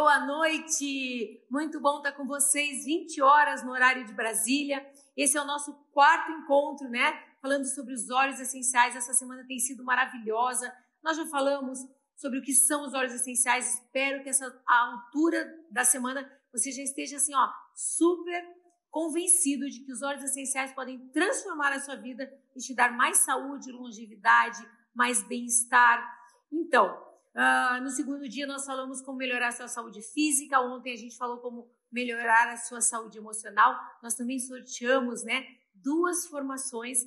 Boa noite! Muito bom estar com vocês, 20 horas no horário de Brasília. Esse é o nosso quarto encontro, né? Falando sobre os óleos essenciais. Essa semana tem sido maravilhosa. Nós já falamos sobre o que são os óleos essenciais. Espero que essa altura da semana você já esteja assim, ó, super convencido de que os óleos essenciais podem transformar a sua vida e te dar mais saúde, longevidade, mais bem-estar. Então, uh, no segundo dia nós falamos como melhorar a sua saúde física. Ontem a gente falou como melhorar a sua saúde emocional. Nós também sorteamos, né, duas formações.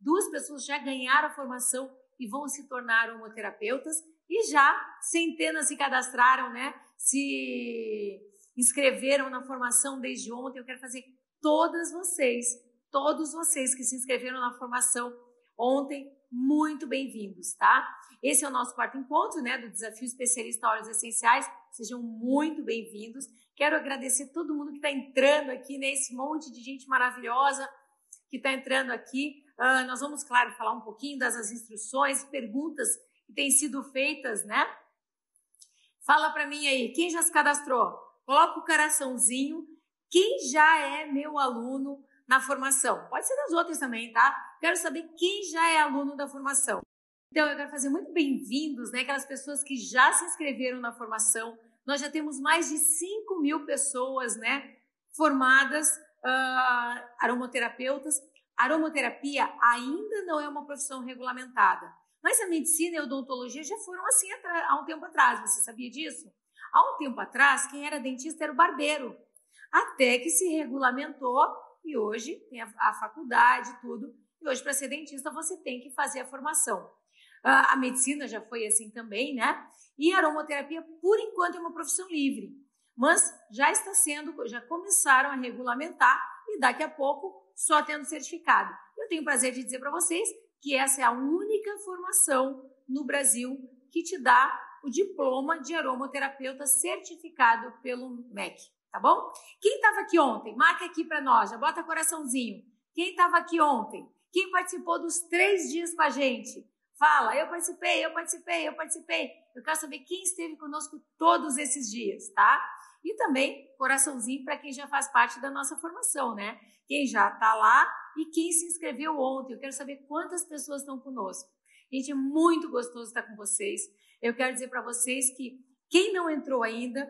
Duas pessoas já ganharam a formação e vão se tornar homoterapeutas e já centenas se cadastraram, né? Se inscreveram na formação desde ontem. Eu quero fazer todas vocês, todos vocês que se inscreveram na formação ontem, muito bem-vindos, tá? Esse é o nosso quarto encontro, né, do Desafio Especialista Óleos Essenciais. Sejam muito bem-vindos. Quero agradecer todo mundo que está entrando aqui, né, monte de gente maravilhosa que está entrando aqui. Uh, nós vamos, claro, falar um pouquinho das instruções, perguntas que têm sido feitas, né? Fala para mim aí, quem já se cadastrou? Coloca o coraçãozinho. Quem já é meu aluno na formação? Pode ser das outras também, tá? Quero saber quem já é aluno da formação. Então, eu quero fazer muito bem-vindos, né? Aquelas pessoas que já se inscreveram na formação. Nós já temos mais de 5 mil pessoas, né? Formadas, uh, aromaterapeutas. aromaterapia ainda não é uma profissão regulamentada. Mas a medicina e a odontologia já foram assim há um tempo atrás. Você sabia disso? Há um tempo atrás, quem era dentista era o barbeiro. Até que se regulamentou e hoje tem a, a faculdade, tudo. E hoje, para ser dentista, você tem que fazer a formação. A medicina já foi assim também, né? E a aromaterapia, por enquanto, é uma profissão livre, mas já está sendo, já começaram a regulamentar e daqui a pouco só tendo certificado. Eu tenho o prazer de dizer para vocês que essa é a única formação no Brasil que te dá o diploma de aromaterapeuta certificado pelo MEC, tá bom? Quem estava aqui ontem? Marca aqui para nós, já bota coraçãozinho. Quem estava aqui ontem? Quem participou dos três dias com a gente? Fala, eu participei, eu participei, eu participei. Eu quero saber quem esteve conosco todos esses dias, tá? E também coraçãozinho para quem já faz parte da nossa formação, né? Quem já está lá e quem se inscreveu ontem. Eu quero saber quantas pessoas estão conosco. Gente, é muito gostoso estar com vocês. Eu quero dizer para vocês que quem não entrou ainda,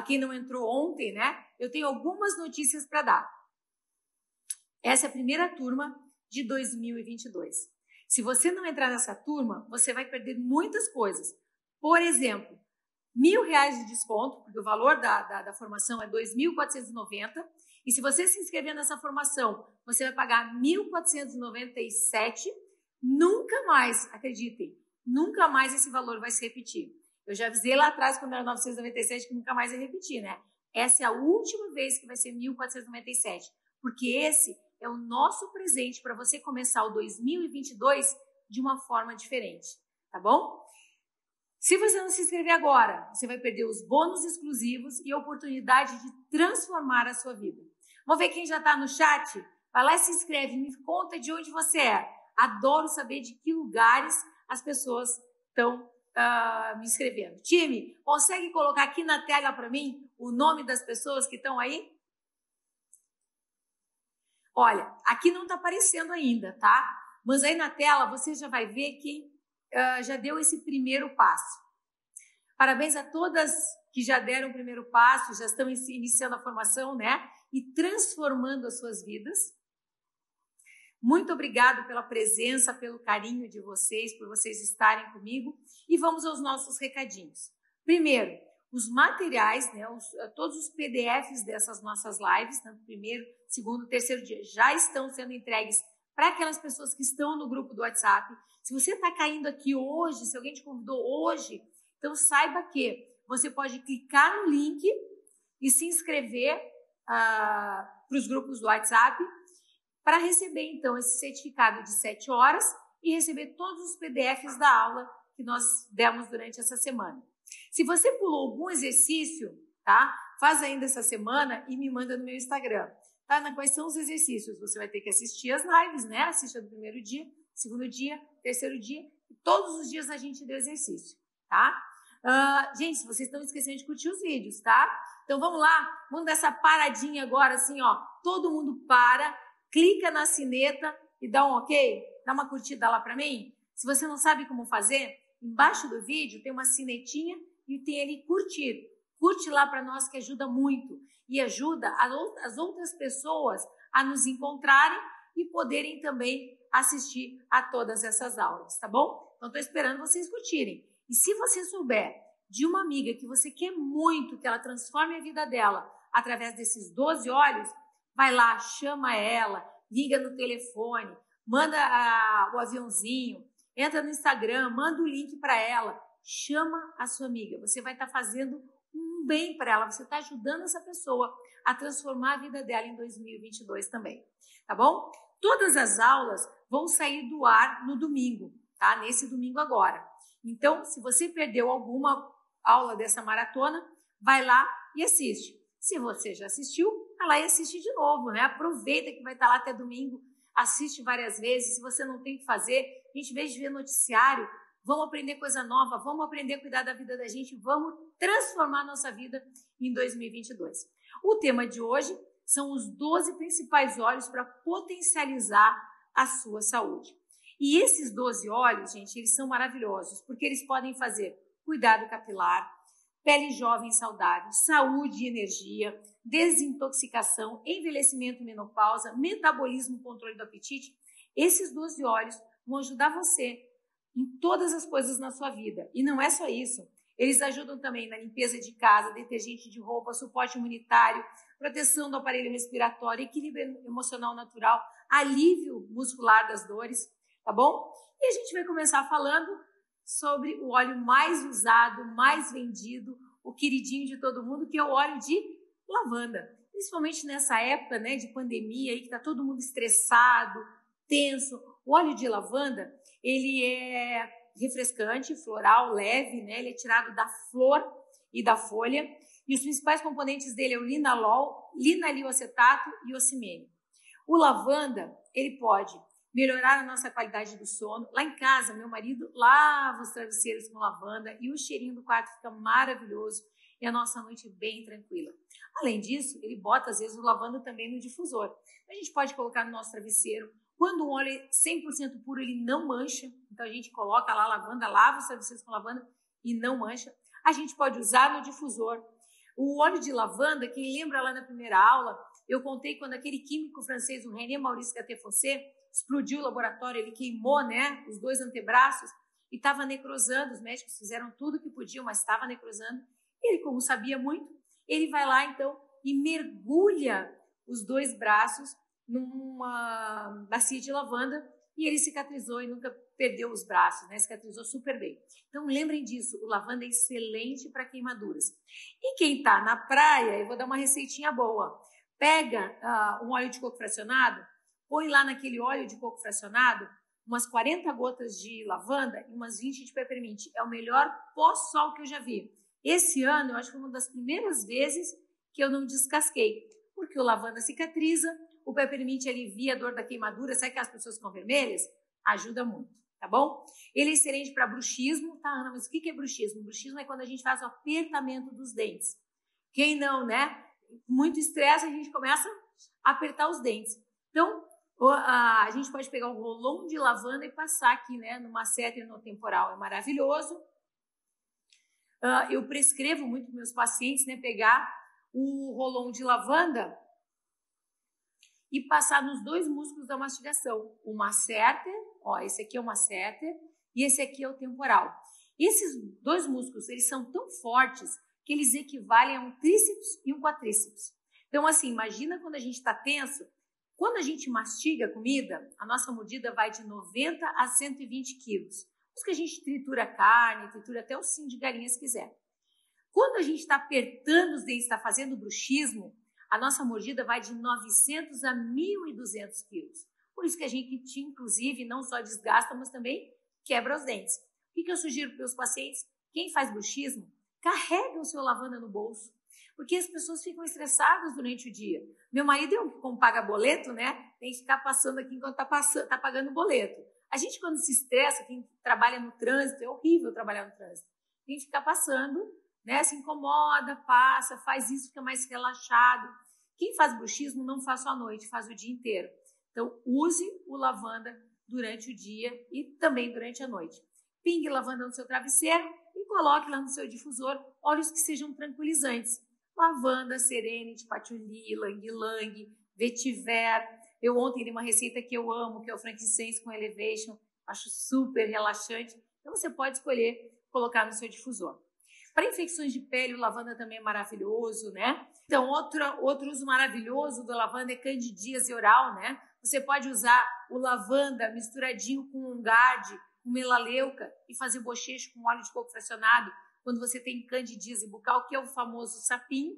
quem não entrou ontem, né? Eu tenho algumas notícias para dar. Essa é a primeira turma de 2022. Se você não entrar nessa turma, você vai perder muitas coisas. Por exemplo, mil reais de desconto, porque o valor da, da, da formação é 2.490. E se você se inscrever nessa formação, você vai pagar 1.497. Nunca mais, acreditem, nunca mais esse valor vai se repetir. Eu já avisei lá atrás, quando era 997, que nunca mais ia repetir, né? Essa é a última vez que vai ser 1.497, porque esse é o nosso presente para você começar o 2022 de uma forma diferente, tá bom? Se você não se inscrever agora, você vai perder os bônus exclusivos e a oportunidade de transformar a sua vida. Vamos ver quem já está no chat? Vai lá e se inscreve, me conta de onde você é. Adoro saber de que lugares as pessoas estão uh, me inscrevendo. Time, consegue colocar aqui na tela para mim o nome das pessoas que estão aí? Olha, aqui não está aparecendo ainda, tá? Mas aí na tela você já vai ver que uh, já deu esse primeiro passo. Parabéns a todas que já deram o primeiro passo, já estão iniciando a formação, né? E transformando as suas vidas. Muito obrigado pela presença, pelo carinho de vocês, por vocês estarem comigo. E vamos aos nossos recadinhos. Primeiro, os materiais, né, os, eh, todos os PDFs dessas nossas lives, no primeiro, segundo, terceiro dia, já estão sendo entregues para aquelas pessoas que estão no grupo do WhatsApp. Se você está caindo aqui hoje, se alguém te convidou hoje, então saiba que você pode clicar no link e se inscrever uh, para os grupos do WhatsApp para receber então esse certificado de 7 horas e receber todos os PDFs da aula que nós demos durante essa semana. Se você pulou algum exercício, tá? Faz ainda essa semana e me manda no meu Instagram. Tá? Na quais são os exercícios? Você vai ter que assistir as lives, né? Assista do primeiro dia, segundo dia, terceiro dia, e todos os dias a gente deu exercício, tá? Uh, gente, vocês estão esquecendo de curtir os vídeos, tá? Então vamos lá, vamos dar essa paradinha agora, assim, ó. Todo mundo para, clica na sineta e dá um ok, dá uma curtida lá para mim. Se você não sabe como fazer, embaixo do vídeo tem uma sinetinha e tem ali curtir. Curte lá para nós que ajuda muito e ajuda as outras pessoas a nos encontrarem e poderem também assistir a todas essas aulas, tá bom? Então estou esperando vocês curtirem. E se você souber de uma amiga que você quer muito que ela transforme a vida dela através desses 12 olhos, vai lá, chama ela, liga no telefone, manda a, o aviãozinho, entra no Instagram, manda o link para ela, chama a sua amiga. Você vai estar tá fazendo um bem para ela, você está ajudando essa pessoa a transformar a vida dela em 2022 também, tá bom? Todas as aulas vão sair do ar no domingo, tá? Nesse domingo agora. Então, se você perdeu alguma aula dessa maratona, vai lá e assiste. Se você já assistiu, vai lá e assiste de novo, né? Aproveita que vai estar lá até domingo, assiste várias vezes. Se você não tem o que fazer, a gente, em vez de ver noticiário, vamos aprender coisa nova, vamos aprender a cuidar da vida da gente, vamos transformar nossa vida em 2022. O tema de hoje são os 12 principais óleos para potencializar a sua saúde. E esses 12 óleos, gente, eles são maravilhosos, porque eles podem fazer cuidado capilar, pele jovem e saudável, saúde e energia, desintoxicação, envelhecimento e menopausa, metabolismo controle do apetite. Esses 12 óleos vão ajudar você em todas as coisas na sua vida. E não é só isso. Eles ajudam também na limpeza de casa, detergente de roupa, suporte imunitário, proteção do aparelho respiratório, equilíbrio emocional natural, alívio muscular das dores, tá bom? E a gente vai começar falando sobre o óleo mais usado, mais vendido, o queridinho de todo mundo, que é o óleo de lavanda. Principalmente nessa época né, de pandemia, aí, que está todo mundo estressado, tenso. O óleo de lavanda, ele é refrescante, floral, leve, né? ele é tirado da flor e da folha. E os principais componentes dele é o linalol, linalilacetato e ocimene. O lavanda, ele pode melhorar a nossa qualidade do sono. Lá em casa, meu marido lava os travesseiros com lavanda e o cheirinho do quarto fica maravilhoso e a nossa noite bem tranquila. Além disso, ele bota às vezes o lavanda também no difusor. A gente pode colocar no nosso travesseiro. Quando o óleo é 100% puro, ele não mancha. Então a gente coloca lá lavanda, lava os travesseiros com lavanda e não mancha. A gente pode usar no difusor. O óleo de lavanda, quem lembra lá na primeira aula, eu contei quando aquele químico francês, o René Maurice Gattefossé, explodiu o laboratório, ele queimou né, os dois antebraços e estava necrosando. Os médicos fizeram tudo o que podiam, mas estava necrosando. Ele, como sabia muito, ele vai lá então e mergulha os dois braços numa bacia de lavanda e ele cicatrizou e nunca perdeu os braços, né? Cicatrizou super bem. Então lembrem disso, o lavanda é excelente para queimaduras. E quem está na praia, eu vou dar uma receitinha boa. Pega uh, um óleo de coco fracionado, põe lá naquele óleo de coco fracionado umas 40 gotas de lavanda e umas 20 de peppermint. É o melhor pós-sol que eu já vi. Esse ano, eu acho que foi uma das primeiras vezes que eu não descasquei, porque o lavanda cicatriza, o peppermint alivia a dor da queimadura, sabe que as pessoas ficam vermelhas? Ajuda muito, tá bom? Ele é excelente para bruxismo, tá, Ana? Mas o que é bruxismo? Bruxismo é quando a gente faz o apertamento dos dentes. Quem não, né? Muito estresse, a gente começa a apertar os dentes. Então, a gente pode pegar um rolão de lavanda e passar aqui, né, numa seta no temporal. É maravilhoso. Uh, eu prescrevo muito para meus pacientes, né, pegar o rolão de lavanda e passar nos dois músculos da mastigação. O masseter, ó, esse aqui é o masseter e esse aqui é o temporal. Esses dois músculos, eles são tão fortes que eles equivalem a um tríceps e um quadríceps. Então, assim, imagina quando a gente está tenso, quando a gente mastiga a comida, a nossa mordida vai de 90 a 120 quilos. Os que a gente tritura carne, tritura até o sim de galinha se quiser. Quando a gente está apertando os dentes, está fazendo bruxismo, a nossa mordida vai de 900 a 1.200 quilos. Por isso que a gente, inclusive, não só desgasta, mas também quebra os dentes. O que eu sugiro para os pacientes? Quem faz bruxismo, carrega o seu lavanda no bolso. Porque as pessoas ficam estressadas durante o dia. Meu marido, como paga boleto, né? Tem que ficar passando aqui enquanto está tá pagando boleto. A gente, quando se estressa, quem trabalha no trânsito, é horrível trabalhar no trânsito. tem que ficar passando, né? Se incomoda, passa, faz isso, fica mais relaxado. Quem faz bruxismo não faz só à noite, faz o dia inteiro. Então, use o lavanda durante o dia e também durante a noite. Pingue lavanda no seu travesseiro e coloque lá no seu difusor óleos que sejam tranquilizantes. Lavanda, serenity, patchouli, lang-lang, vetiver. Eu ontem dei uma receita que eu amo, que é o frankincense com elevation. Acho super relaxante. Então você pode escolher colocar no seu difusor. Para infecções de pele, o lavanda também é maravilhoso, né? Então, outro, outro uso maravilhoso do lavanda é candidíase oral, né? Você pode usar o lavanda misturadinho com um garde, com melaleuca e fazer bochecho com óleo de coco fracionado quando você tem candidíase bucal, que é o famoso sapinho.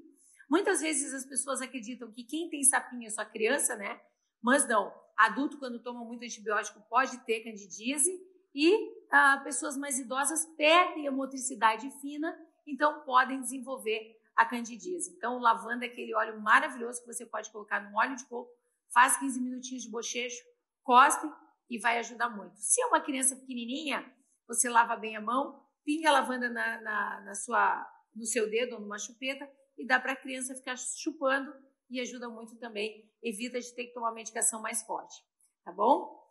Muitas vezes as pessoas acreditam que quem tem sapinho é só criança, né? Mas não. Adulto, quando toma muito antibiótico, pode ter candidíase e ah, pessoas mais idosas perdem a motricidade fina, então podem desenvolver a candidíase. Então, lavanda é aquele óleo maravilhoso que você pode colocar no óleo de coco, faz 15 minutinhos de bochecho, cospe e vai ajudar muito. Se é uma criança pequenininha, você lava bem a mão, pinga a lavanda na, na, na sua, no seu dedo ou numa chupeta e dá para a criança ficar chupando e ajuda muito também, evita de ter que tomar medicação mais forte, tá bom?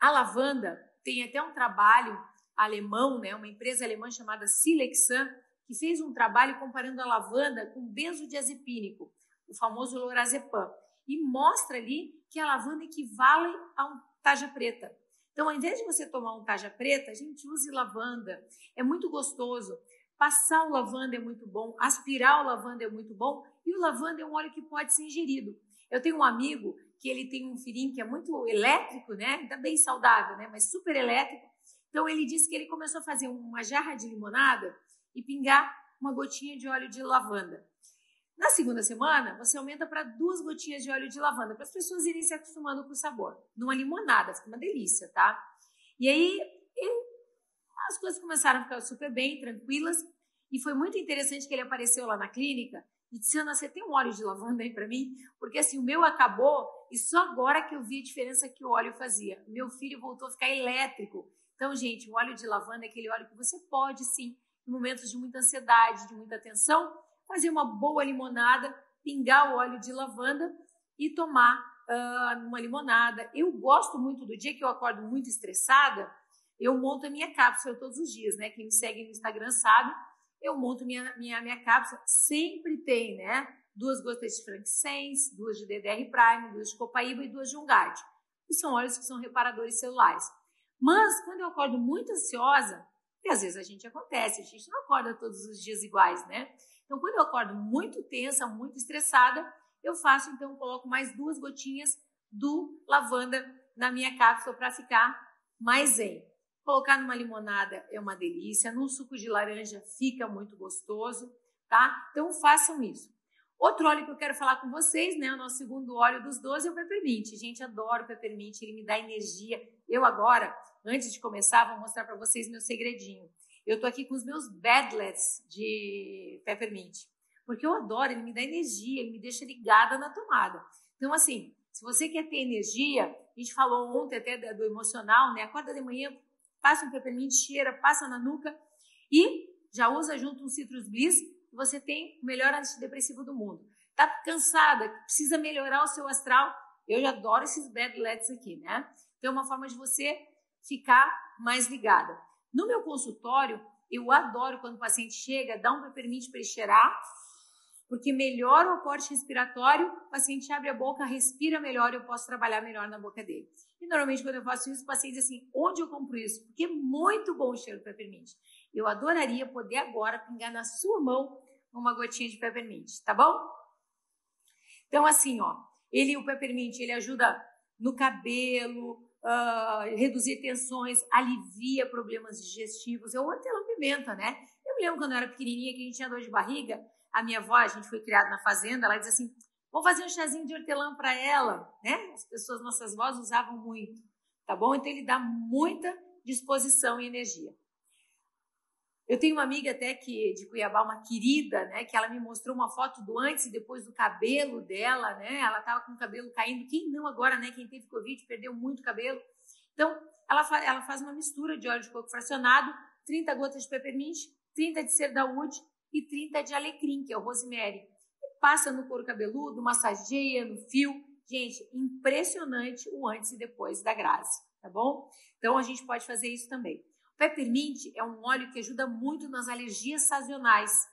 A lavanda tem até um trabalho alemão, né, uma empresa alemã chamada Silexan, que fez um trabalho comparando a lavanda com benzodiazepínico, o famoso lorazepam, e mostra ali que a lavanda equivale a um taja preta. Então, ao invés de você tomar um taja preta, a gente use lavanda. É muito gostoso. Passar o lavanda é muito bom, aspirar o lavanda é muito bom, e o lavanda é um óleo que pode ser ingerido. Eu tenho um amigo que ele tem um filhinho que é muito elétrico, né? Ainda bem saudável, né? Mas super elétrico. Então ele disse que ele começou a fazer uma jarra de limonada e pingar uma gotinha de óleo de lavanda. Na segunda semana, você aumenta para duas gotinhas de óleo de lavanda, para as pessoas irem se acostumando com o sabor. Numa limonada, fica uma delícia, tá? E aí, as coisas começaram a ficar super bem, tranquilas, e foi muito interessante que ele apareceu lá na clínica e disse, Ana, você tem um óleo de lavanda aí para mim? Porque assim, o meu acabou e só agora que eu vi a diferença que o óleo fazia. Meu filho voltou a ficar elétrico. Então, gente, o óleo de lavanda é aquele óleo que você pode, sim, em momentos de muita ansiedade, de muita tensão, fazer uma boa limonada, pingar o óleo de lavanda e tomar uh, uma limonada. Eu gosto muito do dia que eu acordo muito estressada, eu monto a minha cápsula todos os dias, né? Quem me segue no Instagram sabe eu monto minha, minha, minha cápsula, sempre tem, né? Duas gotas de frankincense, duas de DDR Prime, duas de copaíba e duas de ungard. Que são óleos que são reparadores celulares. Mas quando eu acordo muito ansiosa, e às vezes a gente acontece, a gente não acorda todos os dias iguais, né? Então, quando eu acordo muito tensa, muito estressada, eu faço, então, coloco mais duas gotinhas do lavanda na minha cápsula para ficar mais zen. Colocar numa limonada é uma delícia, num suco de laranja fica muito gostoso, tá? Então façam isso. Outro óleo que eu quero falar com vocês, né? O nosso segundo óleo dos 12 é o peppermint. Gente, adoro peppermint, ele me dá energia. Eu agora, antes de começar, vou mostrar para vocês meu segredinho. Eu tô aqui com os meus badlets de peppermint, porque eu adoro, ele me dá energia, ele me deixa ligada na tomada. Então, assim, se você quer ter energia, a gente falou ontem até do emocional, né? Acorda de manhã, passa um peppermint, cheira, passa na nuca e já usa junto um Citrus Bliss você tem o melhor antidepressivo do mundo. Tá cansada, precisa melhorar o seu astral? Eu já adoro esses bad LEDs aqui, né? Então é uma forma de você ficar mais ligada. No meu consultório, eu adoro quando o paciente chega, dá um peppermint para ele cheirar, porque melhora o aporte respiratório, o paciente abre a boca, respira melhor e eu posso trabalhar melhor na boca dele. E normalmente quando eu faço isso, o paciente diz assim, onde eu compro isso? Porque é muito bom o cheiro do peppermint. Eu adoraria poder agora pingar na sua mão uma gotinha de peppermint, tá bom? Então assim, ó, ele, o peppermint, ele ajuda no cabelo, uh, reduzir tensões, alivia problemas digestivos, é o hortelã-pimenta, né? Eu me lembro quando eu era pequenininha que a gente tinha dor de barriga, a minha avó, a gente foi criada na fazenda, ela diz assim, Vou fazer um chazinho de hortelã para ela, né? As pessoas, nossas vozes usavam muito, tá bom? Então ele dá muita disposição e energia. Eu tenho uma amiga até que de Cuiabá, uma querida, né, que ela me mostrou uma foto do antes e depois do cabelo dela, né? Ela estava com o cabelo caindo. Quem não agora, né? Quem teve Covid perdeu muito cabelo. Então, ela, fa ela faz uma mistura de óleo de coco fracionado 30 gotas de peppermint, 30 de cerdaúde e 30 de alecrim, que é o rosemary. Passa no couro cabeludo, massageia no fio. Gente, impressionante o antes e depois da Grazi, tá bom? Então a gente pode fazer isso também. Peppermint é um óleo que ajuda muito nas alergias sazonais.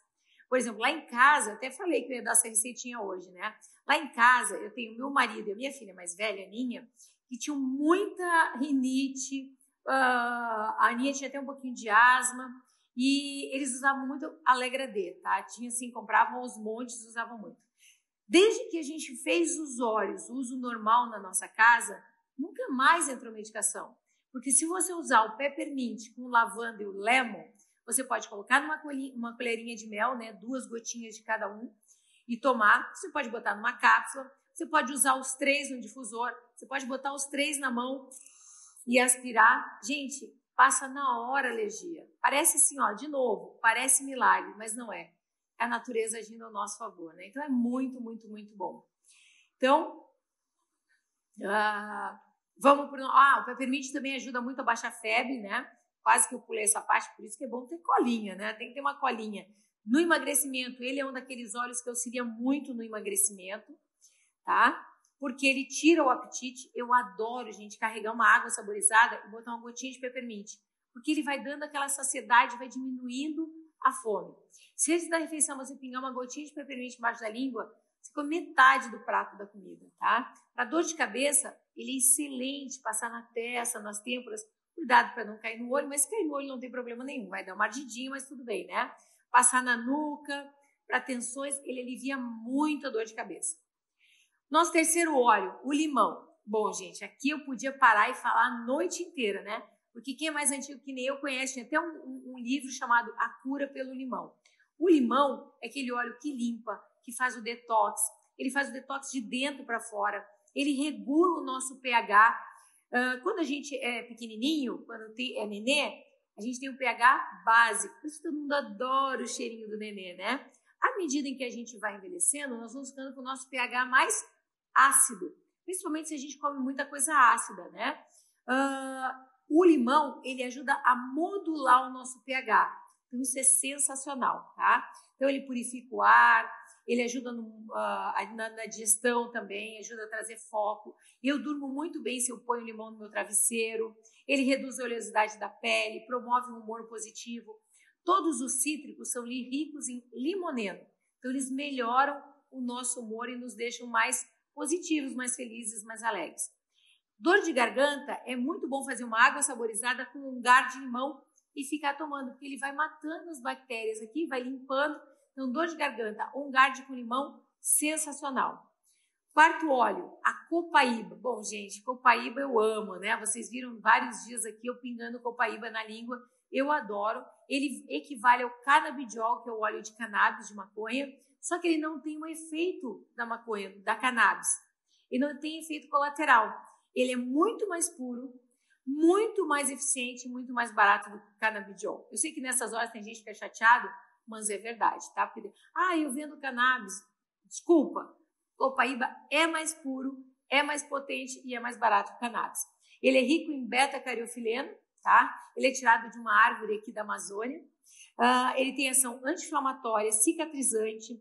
Por exemplo, lá em casa, até falei que eu ia dar essa receitinha hoje, né? Lá em casa, eu tenho meu marido e a minha filha mais velha, Aninha, que tinham muita rinite, uh, a Aninha tinha até um pouquinho de asma, e eles usavam muito Alegra D, tá? Tinha assim, compravam aos montes, usavam muito. Desde que a gente fez os óleos, uso normal na nossa casa, nunca mais entrou medicação. Porque se você usar o peppermint com lavanda e o lemon, você pode colocar numa uma colherinha de mel, né, duas gotinhas de cada um, e tomar. Você pode botar numa cápsula, você pode usar os três no difusor, você pode botar os três na mão e aspirar. Gente, passa na hora alergia. Parece assim, ó, de novo, parece milagre, mas não é. É a natureza agindo ao nosso favor, né? Então é muito, muito, muito bom. Então, uh, vamos para Ah, o peppermint também ajuda muito a baixar febre, né? Quase que eu pulei essa parte, por isso que é bom ter colinha, né? Tem que ter uma colinha. No emagrecimento, ele é um daqueles óleos que auxilia muito no emagrecimento, tá? Porque ele tira o apetite. Eu adoro, gente, carregar uma água saborizada e botar uma gotinha de peppermint. Porque ele vai dando aquela saciedade, vai diminuindo a fome. Se antes da refeição você pingar uma gotinha de peppermint embaixo da língua, você come metade do prato da comida, tá? Para dor de cabeça, ele é excelente, passar na testa, nas têmporas. Cuidado para não cair no olho, mas se cair no olho não tem problema nenhum. Vai dar uma ardidinha, mas tudo bem, né? Passar na nuca, para tensões, ele alivia muito a dor de cabeça. Nosso terceiro óleo, o limão. Bom, gente, aqui eu podia parar e falar a noite inteira, né? Porque quem é mais antigo que nem eu conhece, tem até um, um, um livro chamado A Cura pelo Limão. O limão é aquele óleo que limpa, que faz o detox, ele faz o detox de dentro para fora, ele regula o nosso pH. Uh, quando a gente é pequenininho, quando tem, é nenê, a gente tem um pH básico, por isso todo mundo adora o cheirinho do nenê, né? À medida em que a gente vai envelhecendo, nós vamos ficando com o nosso pH mais ácido, principalmente se a gente come muita coisa ácida, né? Uh, o limão, ele ajuda a modular o nosso pH. Então, isso é sensacional, tá? Então, ele purifica o ar, ele ajuda no, uh, na, na, digestão também, ajuda a trazer foco. Eu durmo muito bem se eu ponho limão no meu travesseiro. Ele reduz a oleosidade da pele, promove um humor positivo. Todos os cítricos são ricos em limoneno. Então, eles melhoram o nosso humor e nos deixam mais positivos, mais felizes, mais alegres. Dor de garganta, é muito bom fazer uma água saborizada com um gar de limão e ficar tomando, porque ele vai matando as bactérias aqui, vai limpando. Então, dor de garganta, um garde com limão, sensacional. Quarto óleo, a copaíba. Bom, gente, copaíba eu amo, né? Vocês viram vários dias aqui eu pingando copaíba na língua. Eu adoro. Ele equivale ao canabidiol, que é o óleo de cannabis, de maconha, só que ele não tem o efeito da maconha, da cannabis. Ele não tem efeito colateral. Ele é muito mais puro, muito mais eficiente, muito mais barato do que o canabidiol. Eu sei que nessas horas tem gente que é chateado, mas é verdade, tá? Porque, ah, eu vendo cannabis. Desculpa, Copaíba é mais puro, é mais potente e é mais barato que o cannabis. Ele é rico em beta-cariofileno, tá? Ele é tirado de uma árvore aqui da Amazônia. Uh, ele tem ação anti-inflamatória, cicatrizante.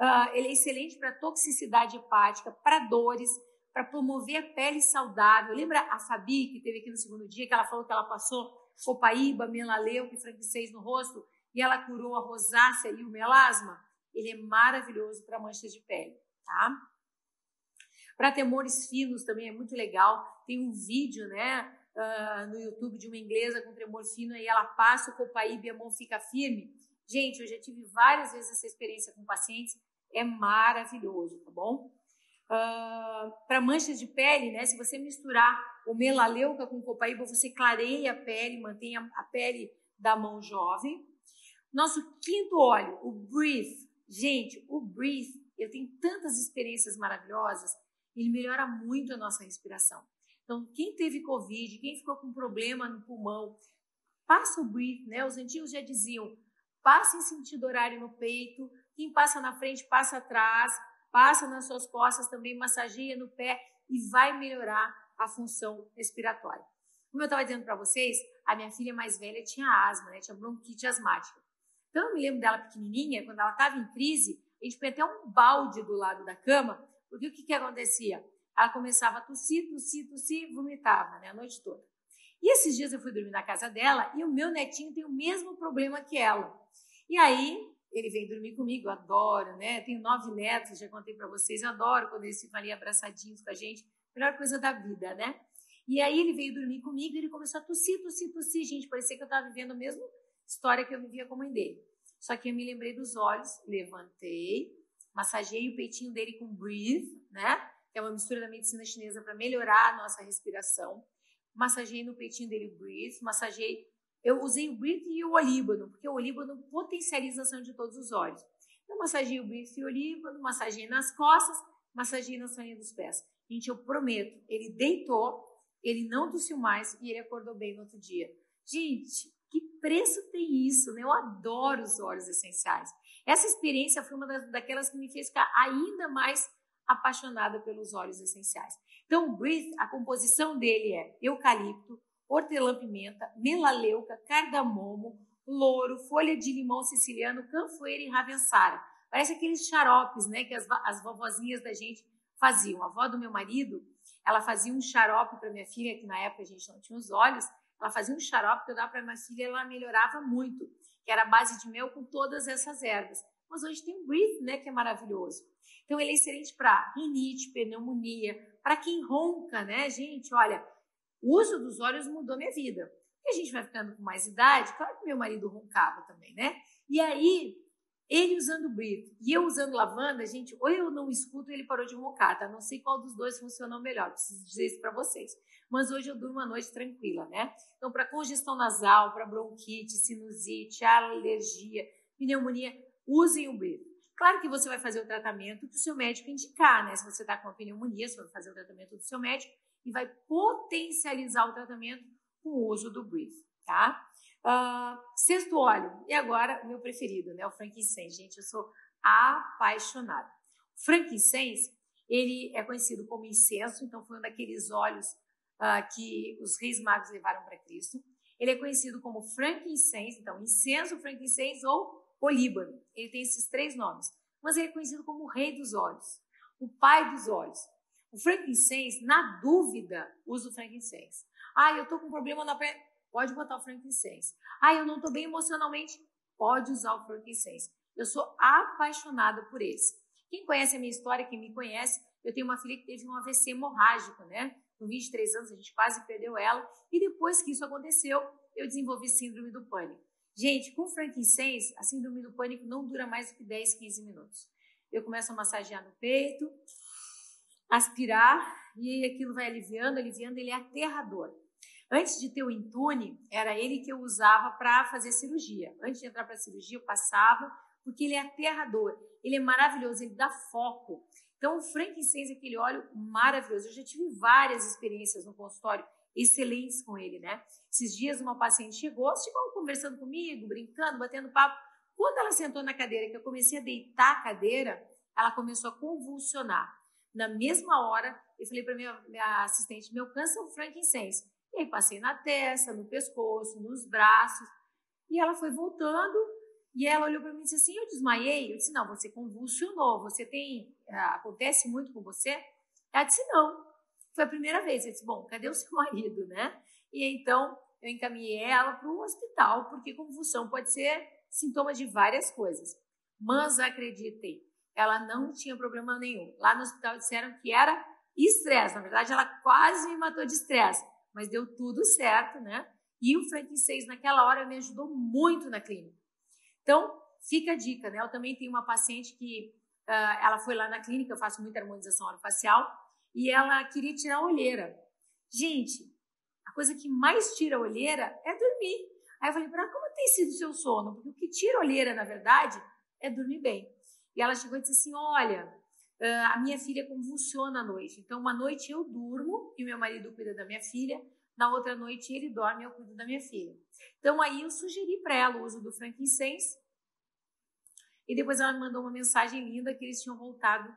Uh, ele é excelente para toxicidade hepática, para dores, para promover a pele saudável. Lembra a Fabi, que teve aqui no segundo dia, que ela falou que ela passou copaíba, melaleuca e frankincense no rosto e ela curou a rosácea e o melasma? Ele é maravilhoso para manchas de pele, tá? Para temores finos também é muito legal. Tem um vídeo, né, uh, no YouTube de uma inglesa com tremor fino e ela passa o copaíba e a mão fica firme. Gente, eu já tive várias vezes essa experiência com pacientes. É maravilhoso, tá bom? Uh, ah, para manchas de pele, né? Se você misturar o melaleuca com copaíba, você clareia a pele, mantém a, a pele da mão jovem. Nosso quinto óleo, o Breathe. Gente, o Breathe, eu tenho tantas experiências maravilhosas, ele melhora muito a nossa respiração. Então, quem teve Covid, quem ficou com problema no pulmão, passa o Breathe, né? Os antigos já diziam, passa em sentido horário no peito, quem passa na frente, passa atrás, passa nas suas costas também, massageia no pé e vai melhorar a função respiratória. Como eu estava dizendo para vocês, a minha filha mais velha tinha asma, né? Tinha bronquite asmática. Então eu me lembro dela pequenininha, quando ela estava em crise, a gente põe até um balde do lado da cama, porque o que, que acontecia? Ela começava a tossir, tossir, tossir, vomitava, né? A noite toda. E esses dias eu fui dormir na casa dela e o meu netinho tem o mesmo problema que ela. E aí ele vem dormir comigo, eu adoro, né? Tenho nove netos, já contei para vocês, eu adoro quando eles ficam ali abraçadinhos com a gente, melhor coisa da vida, né? E aí ele veio dormir comigo e ele começou a tossir, tossir, tossir, gente, parecia que eu estava vivendo a mesma história que eu vivia com a mãe dele. Só que eu me lembrei dos olhos, levantei, massageei o peitinho dele com breathe, né? Que é uma mistura da medicina chinesa para melhorar a nossa respiração. Massageei no peitinho dele o breathe, massageei eu usei o Breathe e o Olíbano, porque o Olíbano potencializa a ação de todos os olhos. Eu massageei o Breathe e o Olíbano, massageei nas costas, massageei na solinha dos pés. Gente, eu prometo, ele deitou, ele não tossiu mais e ele acordou bem no outro dia. Gente, preço tem isso, né? Eu adoro os óleos essenciais. Essa experiência foi uma daquelas que me fez ficar ainda mais apaixonada pelos óleos essenciais. Então, o Breathe, a composição dele é eucalipto, hortelã-pimenta, melaleuca, cardamomo, louro, folha de limão siciliano, canfoeira e ravensara. Parece aqueles xaropes, né, que as, as vovozinhas da gente faziam. A avó do meu marido, ela fazia um xarope para minha filha, que na época a gente não tinha os olhos, ela fazia um xarope que eu dava para minha filha e ela melhorava muito, que era a base de mel com todas essas ervas. Mas hoje tem o Breathe, né, que é maravilhoso. Então ele é excelente para rinite, pneumonia, para quem ronca, né, gente? Olha, o uso dos óleos mudou minha vida. E a gente vai ficando com mais idade, claro que meu marido roncava também, né? E aí, ele usando Brito e eu usando lavanda, gente, ou eu não escuto ele parou de roncar, tá? Não sei qual dos dois funcionou melhor, preciso dizer isso para vocês. Mas hoje eu durmo uma noite tranquila, né? Então, para congestão nasal, para bronquite, sinusite, alergia, pneumonia, usem o Brito. Claro que você vai fazer o tratamento que o seu médico indicar, né? Se você está com pneumonia, você vai fazer o tratamento do seu médico e vai potencializar o tratamento com o uso do Breathe, tá? Uh, sexto óleo, e agora meu preferido, né? O frankincense. Gente, eu sou apaixonada. Frankincense, ele é conhecido como incenso, então foi um daqueles óleos uh, que os reis magos levaram para Cristo. Ele é conhecido como frankincense, então incenso, frankincense ou olíbano. Ele tem esses três nomes. Mas ele é conhecido como o rei dos óleos, o pai dos óleos. O frankincense, na dúvida, usa o frankincense. Ah, eu tô com problema na perna. Pode botar o frankincense. Ah, eu não tô bem emocionalmente. Pode usar o frankincense. Eu sou apaixonada por esse. Quem conhece a minha história, quem me conhece, eu tenho uma filha que teve um AVC hemorrágico, né? Com 23 anos, a gente quase perdeu ela. E depois que isso aconteceu, eu desenvolvi síndrome do pânico. Gente, com frankincense, a síndrome do pânico não dura mais do que 10, 15 minutos. Eu começo a massagear no peito, aspirar e aquilo vai aliviando, aliviando, ele é aterrador. Antes de ter o Intune, era ele que eu usava para fazer cirurgia. Antes de entrar para a cirurgia, eu passava, porque ele é aterrador, ele é maravilhoso, ele dá foco. Então, o frankincense é aquele óleo maravilhoso. Eu já tive várias experiências no consultório excelentes com ele, né? Esses dias uma paciente chegou, ficou conversando comigo, brincando, batendo papo. Quando ela sentou na cadeira, que eu comecei a deitar a cadeira, ela começou a convulsionar. Na mesma hora, eu falei para minha, minha assistente, meu câncer é o frankincense. E aí passei na testa, no pescoço, nos braços. E ela foi voltando e ela olhou para mim e disse assim, eu desmaiei? Eu disse, não, você convulsionou, você tem, eh, acontece muito com você? Ela disse, não. Foi a primeira vez. Eu disse, bom, cadê o seu marido, né? E então eu encaminhei ela para o hospital, porque convulsão pode ser sintoma de várias coisas. Mas acreditem, ela não tinha problema nenhum. Lá no hospital disseram que era estresse. Na verdade, ela quase me matou de estresse, mas deu tudo certo, né? E o frankincense naquela hora me ajudou muito na clínica. Então, fica a dica, né? Eu também tenho uma paciente que uh, ela foi lá na clínica, eu faço muita harmonização orofacial, e ela queria tirar a olheira. Gente, a coisa que mais tira a olheira é dormir. Aí eu falei para ela, como tem sido o seu sono? Porque o que tira a olheira, na verdade, é dormir bem. E ela chegou e disse assim: Olha, a minha filha convulsiona à noite. Então, uma noite eu durmo e meu marido cuida da minha filha, na outra noite ele dorme e eu cuido da minha filha. Então, aí eu sugeri para ela o uso do frankincense. E depois ela me mandou uma mensagem linda que eles tinham voltado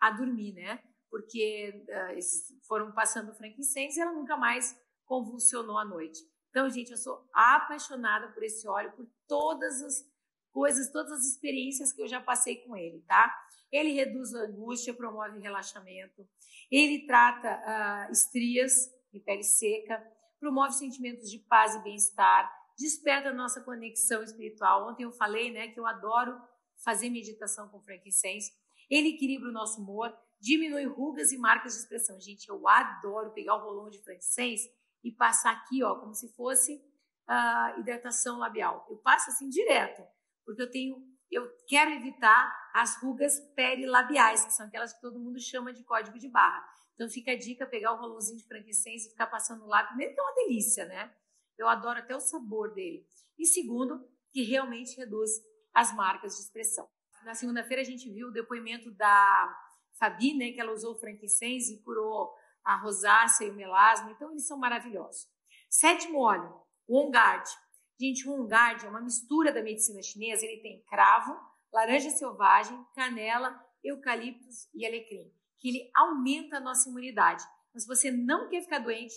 a dormir, né? Porque uh, foram passando o frankincense e ela nunca mais convulsionou à noite. Então, gente, eu sou apaixonada por esse óleo, por todas as coisas, todas as experiências que eu já passei com ele, tá? Ele reduz a angústia, promove relaxamento, ele trata uh, estrias e pele seca, promove sentimentos de paz e bem-estar, desperta a nossa conexão espiritual. Ontem eu falei, né, que eu adoro fazer meditação com frankincense. Ele equilibra o nosso humor, diminui rugas e marcas de expressão. Gente, eu adoro pegar o rolão de frankincense e passar aqui, ó, como se fosse uh, hidratação labial. Eu passo assim direto, porque eu tenho, eu quero evitar as rugas perilabiais, que são aquelas que todo mundo chama de código de barra. Então fica a dica pegar o rolãozinho de frankincense e ficar passando lábio. Primeiro que é uma delícia, né? Eu adoro até o sabor dele. E segundo, que realmente reduz as marcas de expressão. Na segunda-feira a gente viu o depoimento da Fabi, né, que ela usou o frankincense e curou a rosácea e o melasma, então eles são maravilhosos. Sétimo óleo, o On Guard. Gente, o é uma mistura da medicina chinesa, ele tem cravo, laranja selvagem, canela, eucaliptos e alecrim, que ele aumenta a nossa imunidade. Mas se você não quer ficar doente,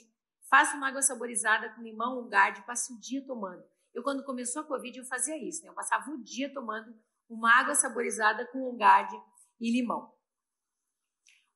faça uma água saborizada com limão Guard, passe o dia tomando. Eu, quando começou a Covid, eu fazia isso, né? Eu passava o dia tomando uma água saborizada com On Guard e limão.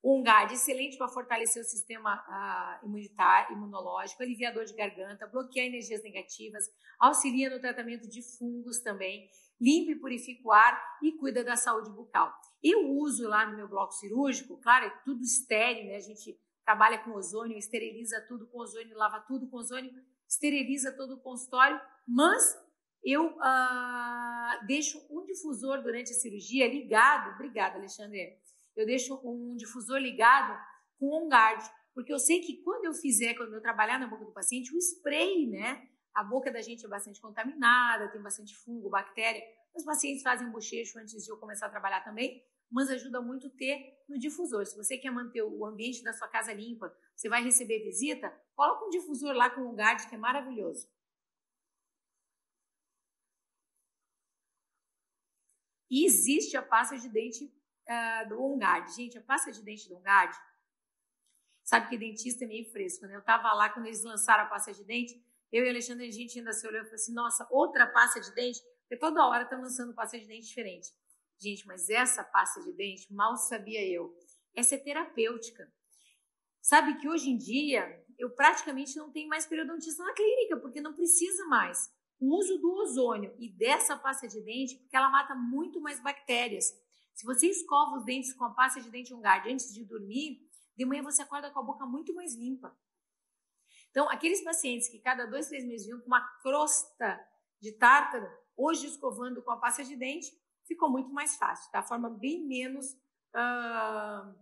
O Ungard, excelente para fortalecer o sistema uh, imunitário, imunológico, aliviador de garganta, bloqueia energias negativas, auxilia no tratamento de fungos também, limpa e purifica o ar e cuida da saúde bucal. Eu uso lá no meu bloco cirúrgico, claro, é tudo estéreo, né? A gente trabalha com ozônio, esteriliza tudo com ozônio, lava tudo com ozônio, esteriliza todo o consultório, mas eu uh, deixo um difusor durante a cirurgia ligado. Obrigada, Alexandre eu deixo um difusor ligado com on guard, porque eu sei que quando eu fizer, quando eu trabalhar na boca do paciente, o spray, né? A boca da gente é bastante contaminada, tem bastante fungo, bactéria. Os pacientes fazem um bochecho antes de eu começar a trabalhar também, mas ajuda muito ter no difusor. Se você quer manter o ambiente da sua casa limpa, você vai receber visita, coloca um difusor lá com o guard, que é maravilhoso. E existe a pasta de dente uh, do OnGuard. Gente, a pasta de dente do OnGuard, sabe que dentista é meio fresco, né? Eu tava lá quando eles lançaram a pasta de dente, eu e Alexandre, a gente ainda se olhou e falou assim, nossa, outra pasta de dente? Porque toda hora tá lançando pasta de dente diferente. Gente, mas essa pasta de dente, mal sabia eu, essa é terapêutica. Sabe que hoje em dia eu praticamente não tenho mais periodontista na clínica, porque não precisa mais. O uso do ozônio e dessa pasta de dente, porque ela mata muito mais bactérias. Se você escova os dentes com a pasta de dente Ungard antes de dormir, de manhã você acorda com a boca muito mais limpa. Então, aqueles pacientes que cada dois, três meses vinham com uma crosta de tártaro, hoje escovando com a pasta de dente, ficou muito mais fácil, tá? Forma bem menos uh,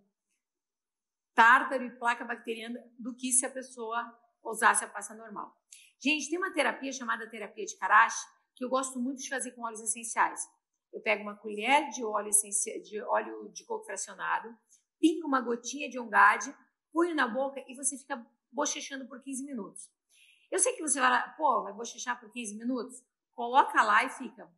tártaro e placa bacteriana do que se a pessoa usasse a pasta normal. Gente, tem uma terapia chamada terapia de Karashi que eu gosto muito de fazer com óleos essenciais. Eu pego uma colher de óleo, de, óleo de coco fracionado, pingo uma gotinha de ongade, ponho na boca e você fica bochechando por 15 minutos. Eu sei que você vai pô, vai bochechar por 15 minutos? Coloca lá e fica.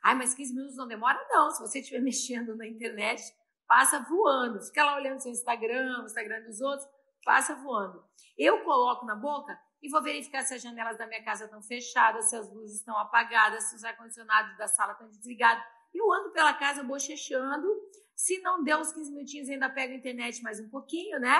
Ai, mas 15 minutos não demora? Não. Se você estiver mexendo na internet, passa voando. Fica lá olhando seu Instagram, o Instagram dos outros, passa voando. Eu coloco na boca e vou verificar se as janelas da minha casa estão fechadas, se as luzes estão apagadas, se os ar-condicionados da sala estão desligados. Eu ando pela casa bochechando. Se não deu os 15 minutinhos, ainda pego a internet mais um pouquinho, né?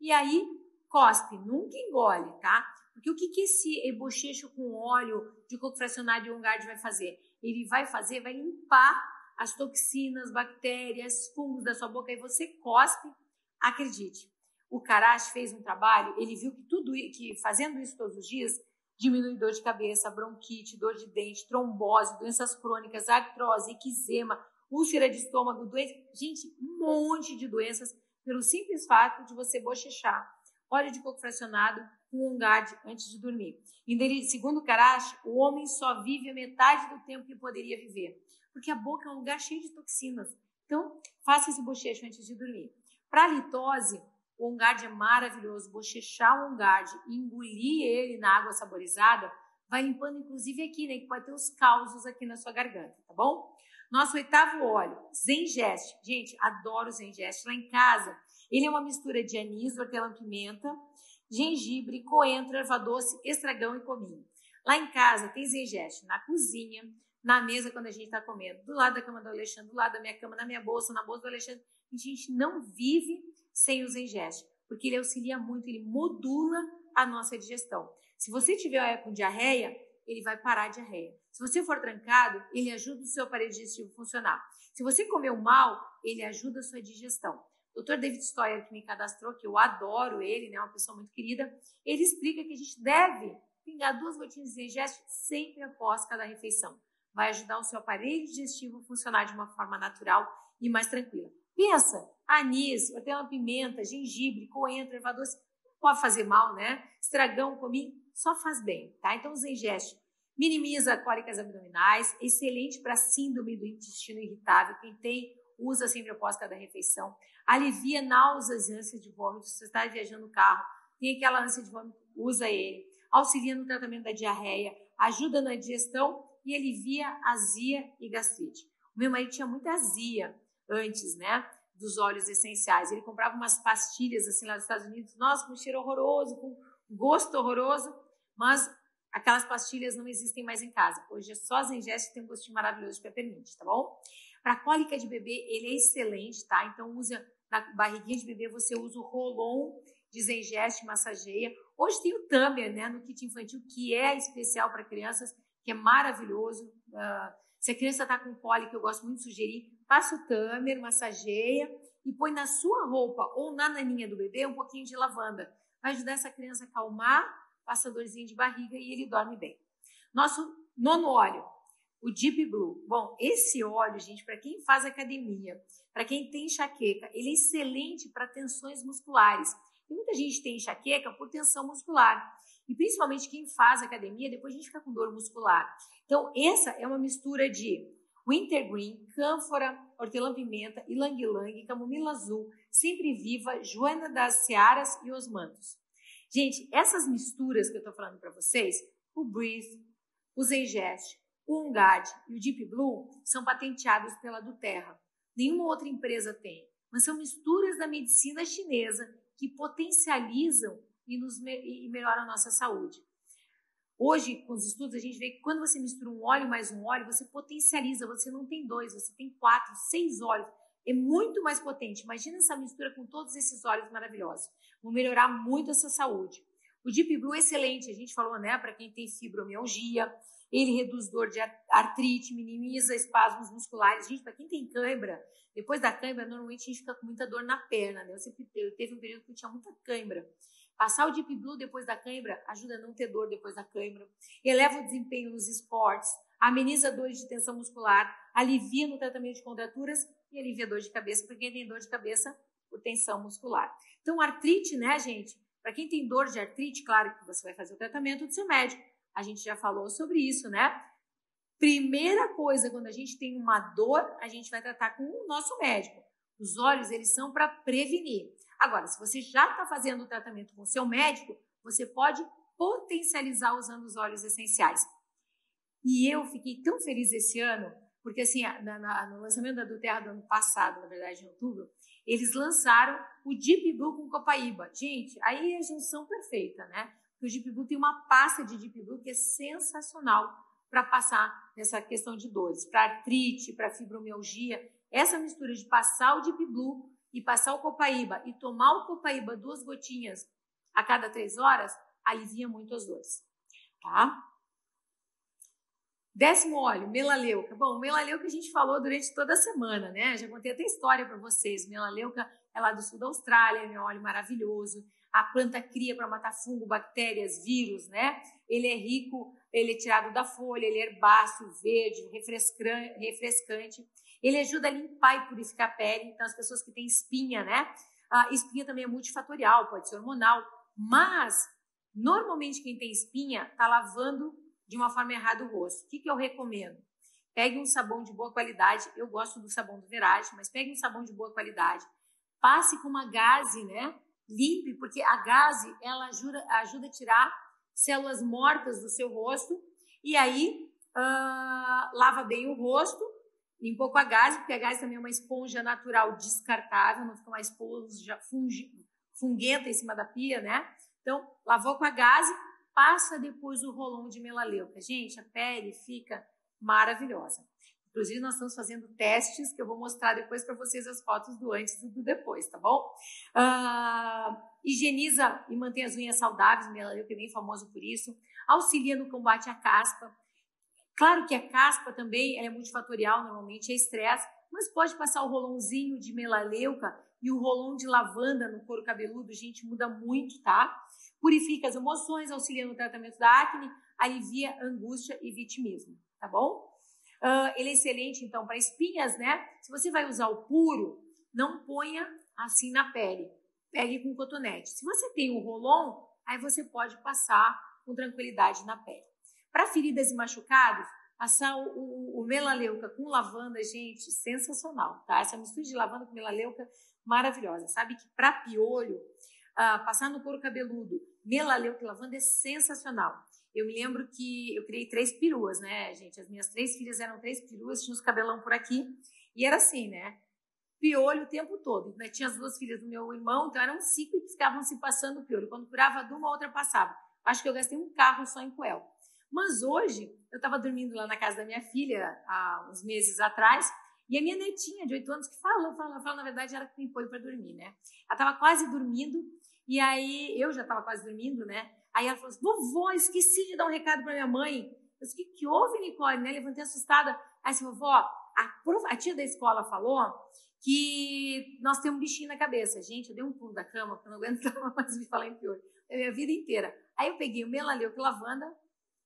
E aí, cospe, nunca engole, tá? Porque o que, que esse bochecho com óleo de coco fracionado e ongard vai fazer? Ele vai fazer, vai limpar as toxinas, bactérias, fungos da sua boca e você cospe, acredite, o Karash fez um trabalho, ele viu que tudo que fazendo isso todos os dias diminui dor de cabeça, bronquite, dor de dente, trombose, doenças crônicas, artrose, eczema, úlcera de estômago, doença, gente, um monte de doenças pelo simples fato de você bochechar. Óleo de coco fracionado com um GAD antes de dormir. E segundo Karash, o homem só vive a metade do tempo que poderia viver, porque a boca é um lugar cheio de toxinas. Então, faça esse bochecho antes de dormir. Para litose, o OnGuard é maravilhoso. Bochechar o OnGuard engolir ele na água saborizada vai limpando, inclusive aqui, né? Que pode ter os causos aqui na sua garganta, tá bom? Nosso oitavo óleo, Zengest. Gente, adoro Zengest. Lá em casa, Ele é uma mistura de anis, hortelã-pimenta, gengibre, coentro, erva doce, estragão e cominho. Lá em casa tem zengeste na cozinha, na mesa quando a gente está comendo, do lado da cama do Alexandre, do lado da minha cama, na minha bolsa, na bolsa do Alexandre. A gente não vive sem o zengeste, porque ele auxilia muito, ele modula a nossa digestão. Se você tiver com diarreia, ele vai parar a diarreia. Se você for trancado, ele ajuda o seu aparelho digestivo a funcionar. Se você comeu mal, ele ajuda a sua digestão. O Dr. David Stoyer, que me cadastrou, que eu adoro ele, né, uma pessoa muito querida, ele explica que a gente deve pingar duas gotinhas de zengeste sempre após cada refeição. Vai ajudar o seu aparelho digestivo a funcionar de uma forma natural e mais tranquila. Pensa, anis, hortelã-pimenta, gengibre, coentro, erva doce, não pode fazer mal, né? Estragão, cominho, só faz bem, tá? Então, o zengeste minimiza cólicas abdominais, excelente para síndrome do intestino irritável, quem tem, usa sempre após cada refeição, alivia náuseas e ânsias de vômito, se você está viajando no carro, tem aquela ânsia de vômito, usa ele, auxilia no tratamento da diarreia, ajuda na digestão e alivia azia e gastrite. O meu marido tinha muita azia antes, né? Dos óleos essenciais. Ele comprava umas pastilhas assim lá nos Estados Unidos, nossa, com cheiro horroroso, com gosto horroroso, mas aquelas pastilhas não existem mais em casa. Hoje é só as Zengest que tem um gostinho maravilhoso de peppermint, tá bom? Para cólica de bebê, ele é excelente, tá? Então usa na barriguinha de bebê, você usa o Rolon de Zengest, massageia. Hoje tem o Tamer, né, no kit infantil, que é especial para crianças, que é maravilhoso. Uh, se a criança está com cólica, eu gosto muito de sugerir, passa o Tamer, massageia e põe na sua roupa ou na naninha do bebê um pouquinho de lavanda. Vai ajudar essa criança a acalmar, passa dorzinha de barriga e ele dorme bem. Nosso nono óleo, o Deep Blue. Bom, esse óleo, gente, para quem faz academia, para quem tem enxaqueca, ele é excelente para tensões musculares. E muita gente tem enxaqueca por tensão muscular. E principalmente quem faz academia, depois a gente fica com dor muscular. Então, essa é uma mistura de wintergreen, cânfora, hortelã-pimenta, ilang-ilang, camomila azul, sempre viva, joana das searas e osmantos. Gente, essas misturas que eu estou falando para vocês, o Breathe, o Zengest, o Ungad e o Deep Blue, são patenteados pela Duterra. Nenhuma outra empresa tem. Mas são misturas da medicina chinesa que potencializam e, nos, e melhoram a nossa saúde. Hoje, com os estudos, a gente vê que quando você mistura um óleo mais um óleo, você potencializa, você não tem dois, você tem quatro, seis óleos. É muito mais potente. Imagina essa mistura com todos esses óleos maravilhosos. Vão melhorar muito essa saúde. O Deep Blue é excelente, a gente falou, né, para quem tem fibromialgia, ele reduz dor de artrite, minimiza espasmos musculares. Gente, para quem tem cãibra, depois da cãibra, normalmente a gente fica com muita dor na perna, né? Eu sempre eu teve um período que eu tinha muita cãibra. Passar o Deep Blue depois da cãibra ajuda a não ter dor depois da cãibra, eleva o desempenho nos esportes, ameniza dores de tensão muscular, alivia no tratamento de contraturas e alivia dor de cabeça para quem tem dor de cabeça por tensão muscular. Então, artrite, né, gente? Para quem tem dor de artrite, claro que você vai fazer o tratamento do seu médico. A gente já falou sobre isso, né? Primeira coisa, quando a gente tem uma dor, a gente vai tratar com o nosso médico. Os olhos, eles são para prevenir. Agora, se você já está fazendo o tratamento com seu médico, você pode potencializar usando os óleos essenciais. E eu fiquei tão feliz esse ano, porque assim, na, na, no lançamento da Duterra do ano passado, na verdade, em outubro, eles lançaram o Deep Blue com copaíba. Gente, aí é a junção perfeita, né? Porque o Deep Blue tem uma pasta de Deep Blue que é sensacional para passar nessa questão de dores, para artrite, para fibromialgia. Essa mistura de passar o Deep Blue e passar o copaíba e tomar o copaíba duas gotinhas a cada três horas, alivia muito as dores, tá? Décimo óleo, melaleuca. Bom, melaleuca a gente falou durante toda a semana, né? Já contei até história para vocês. Melaleuca é lá do sul da Austrália, é um óleo maravilhoso. A planta cria para matar fungo, bactérias, vírus, né? Ele é rico, ele é tirado da folha, ele é herbáceo, verde, refrescante. Ele ajuda a limpar e purificar a pele. Então, as pessoas que têm espinha, né? A espinha também é multifatorial, pode ser hormonal, mas normalmente quem tem espinha está lavando de uma forma errada o rosto. O que, que eu recomendo? Pegue um sabão de boa qualidade. Eu gosto do sabão do Verage, mas pegue um sabão de boa qualidade. Passe com uma gaze, né? Limpe, porque a gaze ela ajuda, ajuda a tirar células mortas do seu rosto. E aí uh, lava bem o rosto Limpou com a gás, porque a gás também é uma esponja natural descartável, não fica uma esponja funguenta em cima da pia, né? Então, lavou com a gás, passa depois o rolão de melaleuca. Gente, a pele fica maravilhosa. Inclusive, nós estamos fazendo testes que eu vou mostrar depois para vocês as fotos do antes e do depois, tá bom? Uh, higieniza e mantém as unhas saudáveis, melaleuca é bem famoso por isso. Auxilia no combate à caspa. Claro que a caspa também é multifatorial, normalmente é estresse, mas pode passar o rolãozinho de melaleuca e o rolão de lavanda no couro cabeludo, gente, muda muito, tá? Purifica as emoções, auxilia no tratamento da acne, alivia angústia e vitimismo, tá bom? Uh, ele é excelente, então, para espinhas, né? Se você vai usar o puro, não ponha assim na pele. Pegue com cotonete. Se você tem o rolon, aí você pode passar com tranquilidade na pele. Para feridas e machucados, passar o, o, o, melaleuca com lavanda, gente, sensacional, tá? Essa mistura de lavanda com melaleuca, maravilhosa. Sabe que para piolho, uh, passar no couro cabeludo, melaleuca e lavanda é sensacional. Eu me lembro que eu criei três peruas, né, gente? As minhas três filhas eram três peruas, tinha os cabelão por aqui. E era assim, né? Piolho o tempo todo. Né? Tinha as duas filhas do meu irmão, então eram cinco que ficavam se passando piolho. Quando curava de uma, outra passava. Acho que eu gastei um carro só em coel. Mas hoje, eu estava dormindo lá na casa da minha filha, há uns meses atrás, e a minha netinha de oito anos, que falou, falou, falou, na verdade, ela que me põe para dormir, né? Ela estava quase dormindo, e aí eu já estava quase dormindo, né? Aí ela falou assim: vovó, esqueci de dar um recado para minha mãe. Eu disse: o que, que houve, Nicole? Né? Levantei assustada. Aí disse: vovó, a, prof... a tia da escola falou que nós temos um bichinho na cabeça. Gente, eu dei um pulo da cama, porque eu não aguentava mais me falar em pior. A minha vida inteira. Aí eu peguei o melaleuca lavanda,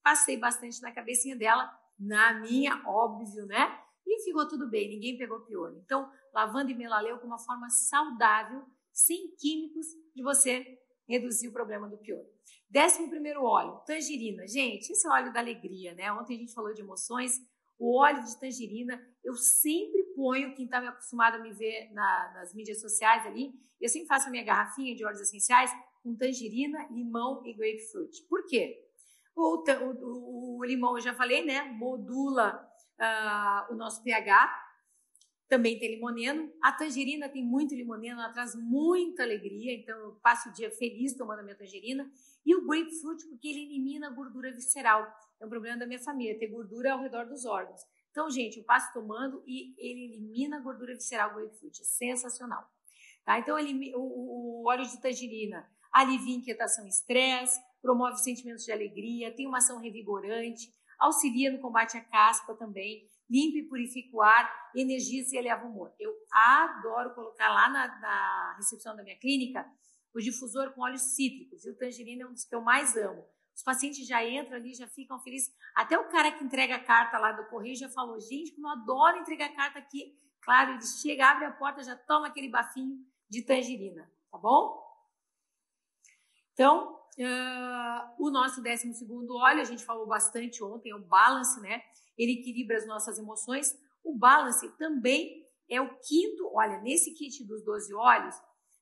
passei bastante na cabecinha dela, na minha, óbvio, né? E ficou tudo bem, ninguém pegou piolho. Então, lavanda e melaleuca é uma forma saudável, sem químicos, de você reduzir o problema do piolho. Décimo primeiro óleo, tangerina. Gente, esse é óleo da alegria, né? Ontem a gente falou de emoções. O óleo de tangerina, eu sempre ponho, quem está acostumado a me ver na, nas mídias sociais ali, eu sempre faço a minha garrafinha de óleos essenciais com tangerina, limão e grapefruit. Por quê? O, o, o limão, eu já falei, né? Modula uh, o nosso pH, também tem limoneno. A tangerina tem muito limoneno, ela traz muita alegria, então eu passo o dia feliz tomando a minha tangerina. E o grapefruit, porque ele elimina a gordura visceral. É um problema da minha família, ter gordura ao redor dos órgãos. Então, gente, eu passo tomando e ele elimina a gordura visceral, o grapefruit. É sensacional. Tá? Então, ele, o, o óleo de tangerina alivia inquietação e estresse, promove sentimentos de alegria, tem uma ação revigorante, auxilia no combate à caspa também limpa e purifica o ar, energiza e eleva o humor. Eu adoro colocar lá na, na recepção da minha clínica o difusor com óleos cítricos, e o tangerina é um dos que eu mais amo. Os pacientes já entram ali, já ficam felizes. Até o cara que entrega a carta lá do correio já falou: gente, como eu adoro entregar carta aqui. Claro, ele chega, abre a porta, já toma aquele bafinho de tangerina, tá bom? Então, uh, o nosso décimo segundo óleo, a gente falou bastante ontem, é o balance, né? ele equilibra as nossas emoções. O balance também é o quinto, olha, nesse kit dos 12 óleos,